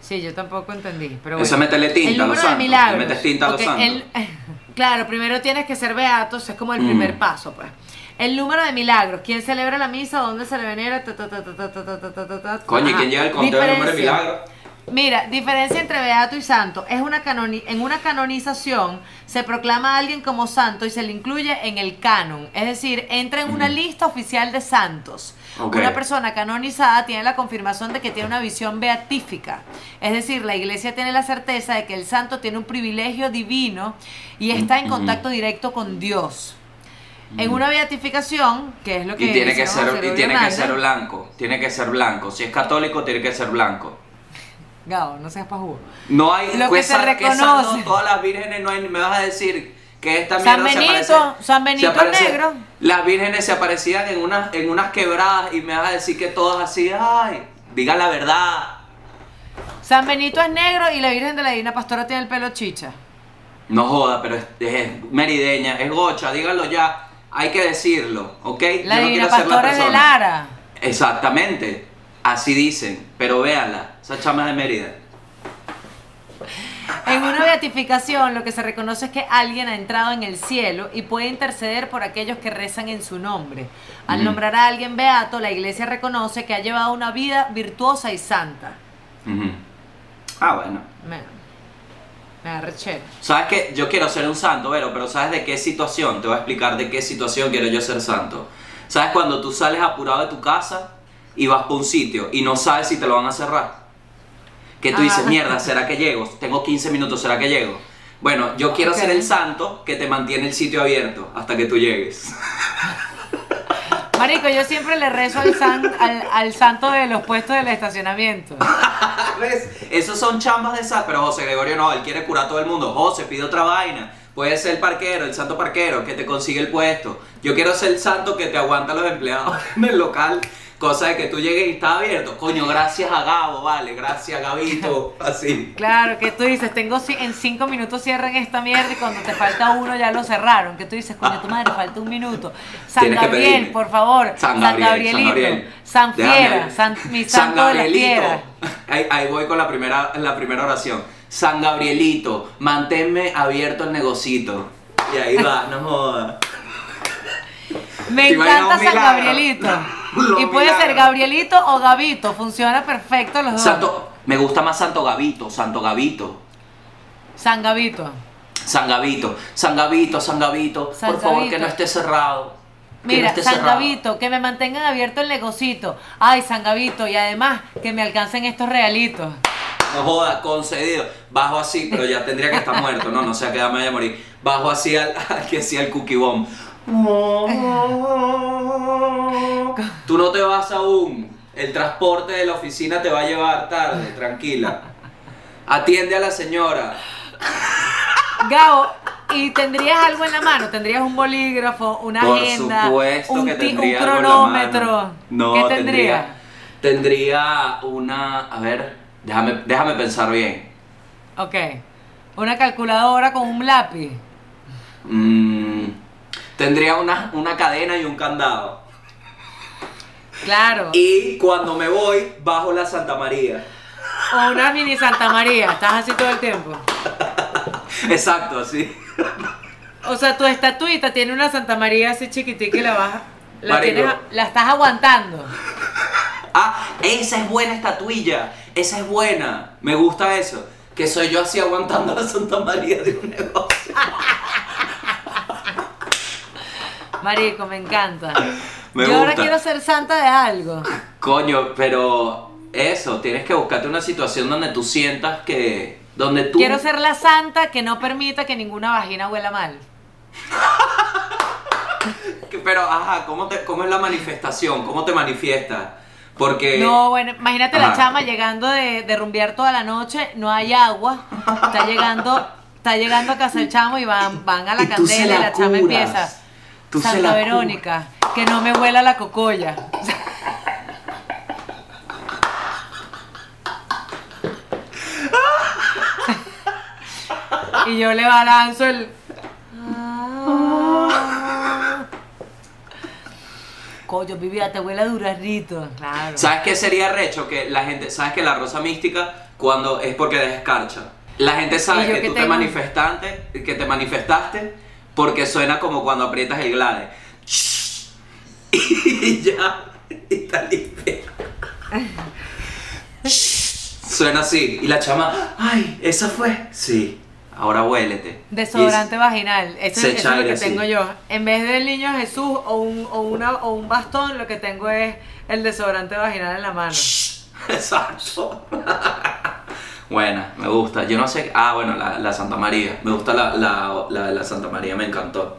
[SPEAKER 2] Sí, yo tampoco entendí. Pero.
[SPEAKER 1] Eso es meterle tinta
[SPEAKER 2] el
[SPEAKER 1] a los santos. Le tinta
[SPEAKER 2] claro, primero tienes que ser beato, es como el primer paso, pues. El número de milagros, quién celebra la misa, dónde se le venera,
[SPEAKER 1] Coño, ¿y quién llega al conteo del número de milagros?
[SPEAKER 2] Mira, diferencia entre beato y santo. Es una canoni- en una canonización se proclama a alguien como santo y se le incluye en el canon. Es decir, entra en una lista oficial de santos. Una persona canonizada tiene la confirmación de que tiene una visión beatífica. Es decir, la iglesia tiene la certeza de que el santo tiene un privilegio divino y está en contacto directo con Dios. En una beatificación, que es lo que
[SPEAKER 1] Y tiene que ser, y tiene que ser blanco. Tiene que ser blanco. Si es católico, tiene que ser blanco.
[SPEAKER 2] Gao, no seas pajugo.
[SPEAKER 1] No hay
[SPEAKER 2] Lo que se
[SPEAKER 1] sa- ¿qué
[SPEAKER 2] reconoce.
[SPEAKER 1] todas las vírgenes no hay, me vas a decir que esta mierda
[SPEAKER 2] San
[SPEAKER 1] se
[SPEAKER 2] Benito,
[SPEAKER 1] aparece-
[SPEAKER 2] San
[SPEAKER 1] se
[SPEAKER 2] Benito
[SPEAKER 1] aparece-
[SPEAKER 2] negro.
[SPEAKER 1] Las vírgenes se aparecían en unas, en unas quebradas y me vas a decir que todas así, ay, diga la verdad.
[SPEAKER 2] San Benito es negro y la Virgen de la Divina Pastora tiene el pelo chicha.
[SPEAKER 1] No joda, pero es, es merideña, es gocha, dígalo ya. Hay que decirlo, ¿ok?
[SPEAKER 2] La
[SPEAKER 1] Yo no
[SPEAKER 2] Divina
[SPEAKER 1] quiero ser la
[SPEAKER 2] Pastora es de
[SPEAKER 1] persona.
[SPEAKER 2] Lara.
[SPEAKER 1] Exactamente, así dicen, pero véanla, esa chama de Mérida.
[SPEAKER 2] En una beatificación lo que se reconoce es que alguien ha entrado en el cielo y puede interceder por aquellos que rezan en su nombre. Al
[SPEAKER 1] Ujú.
[SPEAKER 2] nombrar a alguien beato, la iglesia reconoce que ha llevado una vida virtuosa y santa.
[SPEAKER 1] Ujú. Ah, bueno.
[SPEAKER 2] Me, me da rechera.
[SPEAKER 1] ¿Sabes qué? Yo quiero ser un santo, Vero, pero ¿sabes de qué situación? Te voy a explicar de qué situación quiero yo ser santo. ¿Sabes cuando tú sales apurado de tu casa y vas por un sitio y no sabes si te lo van a cerrar? Que tú dices, mierda, ¿será que llego? Tengo 15 minutos, ¿será que llego? Bueno, yo quiero ser el santo que te mantiene el sitio abierto hasta que tú llegues.
[SPEAKER 2] Marico, yo siempre le rezo al, san- al, al santo de los puestos del estacionamiento. [LAUGHS]
[SPEAKER 1] ¿Ves? Esos son chambas de sal, pero José Gregorio no, él quiere curar a todo el mundo. José, pide otra vaina. Puede ser el parquero, el santo parquero, que te consigue el puesto. Yo quiero ser el santo que te aguanta a los empleados [LAUGHS] en el local. Cosa de que tú llegues y está abierto. Coño, gracias a Gabo, vale, gracias Gabito. [LAUGHS] Así.
[SPEAKER 2] Claro, que tú dices, tengo en cinco minutos cierren esta mierda y cuando te falta uno ya lo cerraron. Que tú dices, coño, tu madre, falta un minuto. [LAUGHS] San
[SPEAKER 1] Tienes
[SPEAKER 2] Gabriel, por favor.
[SPEAKER 1] San
[SPEAKER 2] San,
[SPEAKER 1] Gabriel,
[SPEAKER 2] Gabrielito.
[SPEAKER 1] San Gabriel.
[SPEAKER 2] San Fiera. San, mi santo de la fiera.
[SPEAKER 1] Ahí, ahí voy con la primera, la primera oración. San Gabrielito, manténme abierto el negocito. Y ahí va, no jodas.
[SPEAKER 2] Me
[SPEAKER 1] ¿Te imaginas
[SPEAKER 2] encanta San? Gabrielito. Y puede ser. Gabrielito o Gabito. Funciona perfecto los dos.
[SPEAKER 1] Santo, me gusta más Santo Gabito, Santo Gabito.
[SPEAKER 2] San Gabito.
[SPEAKER 1] San Gabito, San Gabito, San Gabito,
[SPEAKER 2] San
[SPEAKER 1] por favor
[SPEAKER 2] Gabito.
[SPEAKER 1] que no esté cerrado. que no
[SPEAKER 2] Mira, San
[SPEAKER 1] cerrado.
[SPEAKER 2] Gabito, que me mantengan abierto el negocito. Ay, San Gabito, y además que me alcancen estos realitos.
[SPEAKER 1] No joda, concedido. Bajo así, pero ya tendría que estar muerto, no, no sé a qué edad me vaya a morir. Bajo así al, [LAUGHS] al que hacía el cookie bomb. [LAUGHS] Tú no te vas aún. El transporte de la oficina te va a llevar tarde, tranquila. Atiende a la señora.
[SPEAKER 2] Gabo, ¿y tendrías algo en la mano? ¿Tendrías un bolígrafo, una
[SPEAKER 1] Por
[SPEAKER 2] agenda,
[SPEAKER 1] supuesto
[SPEAKER 2] un,
[SPEAKER 1] que tendría
[SPEAKER 2] un
[SPEAKER 1] algo en la
[SPEAKER 2] cronómetro?
[SPEAKER 1] mano. No,
[SPEAKER 2] ¿Qué
[SPEAKER 1] tendría,
[SPEAKER 2] tendría?
[SPEAKER 1] tendría una, a ver, déjame, déjame pensar bien.
[SPEAKER 2] Ok. Una calculadora con un lápiz.
[SPEAKER 1] Mm, tendría una, una cadena y un candado.
[SPEAKER 2] Claro.
[SPEAKER 1] Y cuando me voy, bajo la Santa María.
[SPEAKER 2] O una mini Santa María. Estás así todo el tiempo. [LAUGHS]
[SPEAKER 1] Exacto, así.
[SPEAKER 2] O sea, tu estatuita tiene una Santa María así chiquitica y la vas. La, tienes- la estás aguantando.
[SPEAKER 1] Ah, esa es buena estatuilla. Esa es buena. Me gusta eso. Que soy yo así aguantando la Santa María de un negocio. [LAUGHS]
[SPEAKER 2] Marico, me encanta. [LAUGHS]
[SPEAKER 1] Me
[SPEAKER 2] Yo ahora quiero ser santa de algo.
[SPEAKER 1] Coño, pero eso, tienes que buscarte una situación donde tú sientas que. Donde tú.
[SPEAKER 2] Quiero ser la santa que no permita que ninguna vagina huela mal. [LAUGHS]
[SPEAKER 1] Pero, ajá, ¿cómo, te, ¿cómo es la manifestación? ¿Cómo te manifiestas? Porque.
[SPEAKER 2] No, bueno, imagínate la chama llegando de, de rumbear toda la noche, no hay agua, está llegando, está llegando a casa el chamo y van, van a la candela y
[SPEAKER 1] la
[SPEAKER 2] la chama empieza.
[SPEAKER 1] Tú se
[SPEAKER 2] Santa
[SPEAKER 1] la
[SPEAKER 2] Verónica, que no me huela la cocoya. y yo le balanzo el. Coño, mi vida, te huele a durazrito. Claro.
[SPEAKER 1] ¿Sabes qué sería recho? Que la gente, ¿sabes que la rosa mística cuando es porque descarcha? La gente sabe que,
[SPEAKER 2] que
[SPEAKER 1] tú te manifestaste, que te manifestaste porque suena como cuando aprietas el glade. [LAUGHS] Y ya, y está limpio. Suena así. Y la chama, ay, esa fue. Sí. Ahora huélete.
[SPEAKER 2] Desodorante vaginal. Eso, es lo que tengo yo. En vez del niño Jesús o un, o, una, o un bastón, lo que tengo es el desodorante vaginal en la mano. [LAUGHS]
[SPEAKER 1] Exacto. Buena, me gusta. Yo no sé. Ah, bueno, la, la Santa María. Me gusta la, la, la de la Santa María, me encantó.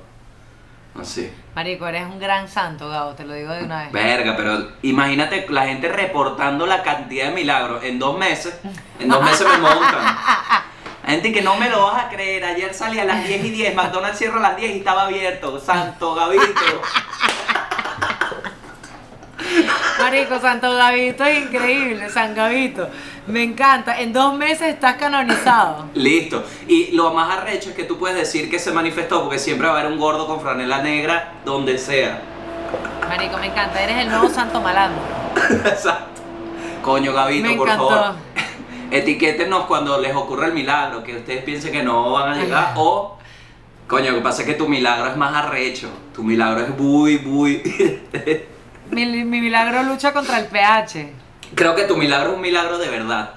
[SPEAKER 1] Así.
[SPEAKER 2] Marico, eres un gran santo, Gabo, te lo digo de una vez.
[SPEAKER 1] Verga, pero imagínate la gente reportando la cantidad de milagros en dos meses. En dos meses me montan. [LAUGHS] Gente que no me lo vas a creer. Ayer salí a las 10 y 10. McDonald's cierra a las 10 y estaba abierto. Santo Gavito.
[SPEAKER 2] Marico, Santo Gavito es increíble, San Gavito. Me encanta. En dos meses estás canonizado. [COUGHS]
[SPEAKER 1] Listo. Y lo más arrecho es que tú puedes decir que se manifestó porque siempre va a haber un gordo con franela negra donde sea.
[SPEAKER 2] Marico, me encanta. Eres el nuevo santo malandro. [LAUGHS]
[SPEAKER 1] Exacto. Coño, Gavito,
[SPEAKER 2] Me
[SPEAKER 1] por
[SPEAKER 2] encantó.
[SPEAKER 1] favor. [LAUGHS] Etiquétenos cuando les ocurra el milagro, que ustedes piensen que no van a llegar. O, coño, lo que pasa es que tu milagro es más arrecho. Tu milagro es muy, muy. [LAUGHS]
[SPEAKER 2] Mi, mi milagro lucha contra el pH.
[SPEAKER 1] Creo que tu milagro es un milagro de verdad.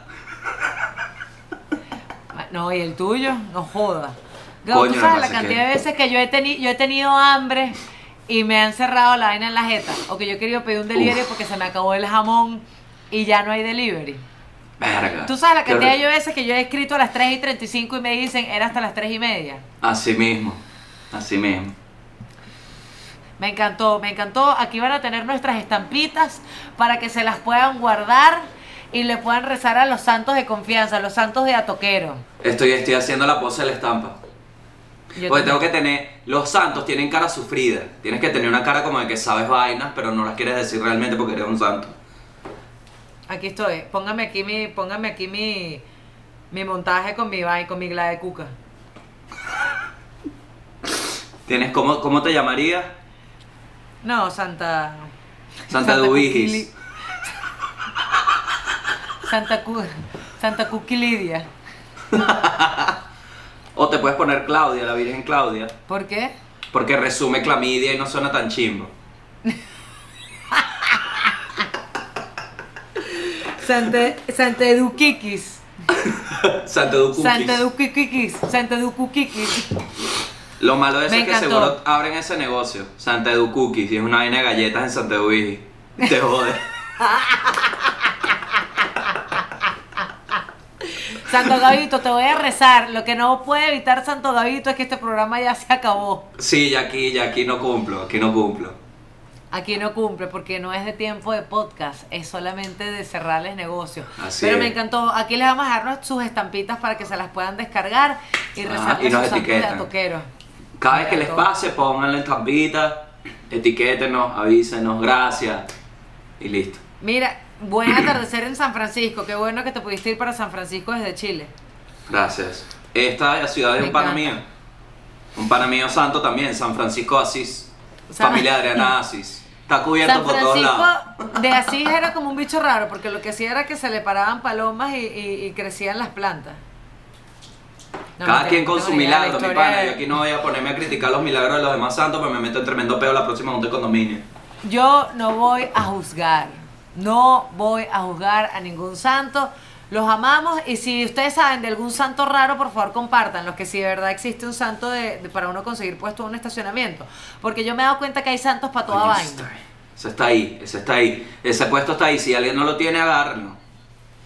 [SPEAKER 2] No, y el tuyo, no joda. Gabo,
[SPEAKER 1] Coño,
[SPEAKER 2] tú sabes
[SPEAKER 1] que
[SPEAKER 2] la cantidad de veces que yo he, teni- yo he tenido hambre y me han cerrado la vaina en la jeta. O que yo he querido pedir un delivery
[SPEAKER 1] Uf.
[SPEAKER 2] porque se me acabó el jamón y ya no hay delivery.
[SPEAKER 1] Verga.
[SPEAKER 2] Tú sabes la
[SPEAKER 1] Qué
[SPEAKER 2] cantidad
[SPEAKER 1] horrible.
[SPEAKER 2] de veces que yo he escrito a las 3 y 35 y me dicen era hasta las 3 y media.
[SPEAKER 1] Así mismo. Así mismo.
[SPEAKER 2] Me encantó, me encantó. Aquí van a tener nuestras estampitas para que se las puedan guardar y le puedan rezar a los santos de confianza, a los santos de Atoquero.
[SPEAKER 1] Estoy, estoy haciendo la pose de la estampa.
[SPEAKER 2] Yo
[SPEAKER 1] Porque tengo que tener. Los santos tienen cara sufrida. Tienes que tener una cara como de que sabes vainas, pero no las quieres decir realmente porque eres un santo.
[SPEAKER 2] Aquí estoy. Póngame aquí mi, póngame aquí mi, mi montaje con mi vaina, con mi gla de cuca.
[SPEAKER 1] Tienes, ¿cómo, cómo te llamarías?
[SPEAKER 2] No, Santa.
[SPEAKER 1] Santa.
[SPEAKER 2] Cuquili- Santa Cu, Santa Cuquilidia. [LAUGHS]
[SPEAKER 1] O te puedes poner Claudia, la Virgen Claudia.
[SPEAKER 2] ¿Por qué?
[SPEAKER 1] Porque resume clamidia y no suena tan chimbo. [LAUGHS]
[SPEAKER 2] Santa, Santa Eduquiquis.
[SPEAKER 1] Santa Ducukis. [LAUGHS]
[SPEAKER 2] Santa Eduquiquis. Santa Eduquiquis.
[SPEAKER 1] Lo malo de eso es que
[SPEAKER 2] encantó.
[SPEAKER 1] seguro abren ese negocio. Santa Edu Cookies. Y es una vaina de galletas en Santa Duigis. Te jode. [LAUGHS]
[SPEAKER 2] Santo Gavito, te voy a rezar. Lo que no puede evitar Santo Gavito es que este programa ya se acabó.
[SPEAKER 1] Sí, ya aquí, ya aquí no cumplo. Aquí no cumplo.
[SPEAKER 2] Aquí no cumple porque no es de tiempo de podcast, es solamente de cerrarles negocios.
[SPEAKER 1] Así
[SPEAKER 2] Pero
[SPEAKER 1] es.
[SPEAKER 2] me encantó. Aquí les vamos a dar sus estampitas para que se las puedan descargar y
[SPEAKER 1] Ah,
[SPEAKER 2] rezar
[SPEAKER 1] y nos etiquetan. Cada vez que les pase, pónganle estampita, etiquétenos, avísenos, gracias. Y listo.
[SPEAKER 2] Mira, buen atardecer en San Francisco. Qué bueno que te pudiste ir para San Francisco desde Chile.
[SPEAKER 1] Gracias. Esta es la ciudad de
[SPEAKER 2] Me
[SPEAKER 1] un pana mío. Un pana mío santo también, San Francisco Asís.
[SPEAKER 2] San-
[SPEAKER 1] Familia Adriana [LAUGHS] Asís. Está cubierto
[SPEAKER 2] San
[SPEAKER 1] por todos lados.
[SPEAKER 2] De Asís era como un bicho raro porque lo que hacía era que se le paraban palomas y, y- y crecían las plantas. No,
[SPEAKER 1] Cada quien con su milagro, mi pana. Yo aquí no voy a ponerme a criticar los milagros de los demás santos, pero me meto en tremendo peo la próxima junta de condominio.
[SPEAKER 2] Yo no voy a juzgar, no voy a juzgar a ningún santo. Los amamos y si ustedes saben de algún santo raro, por favor compartan los que si de verdad existe un santo de, de- para uno conseguir puesto en un estacionamiento. Porque yo me he dado cuenta que hay santos para toda vaina.
[SPEAKER 1] ese está- ahí, ese está ahí. Ese puesto está ahí. Si alguien no lo tiene, agárrenlo.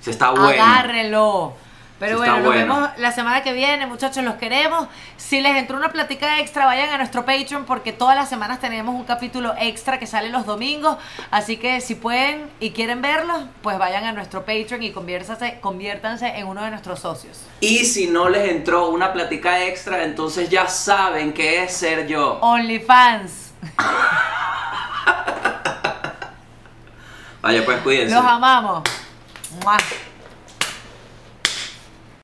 [SPEAKER 1] Ese está bueno.
[SPEAKER 2] Agárrenlo. Pero bueno, nos
[SPEAKER 1] bueno.
[SPEAKER 2] vemos la semana que viene, muchachos, los queremos. Si les entró una plática extra, vayan a nuestro Patreon porque todas las semanas tenemos un capítulo extra que sale los domingos. Así que si pueden y quieren verlos, pues vayan a nuestro Patreon y conviértanse, conviértanse en uno de nuestros socios.
[SPEAKER 1] Y si no les entró una plática extra, entonces ya saben qué es ser yo.
[SPEAKER 2] OnlyFans. [LAUGHS]
[SPEAKER 1] Vaya, pues cuídense.
[SPEAKER 2] Los amamos. Mua.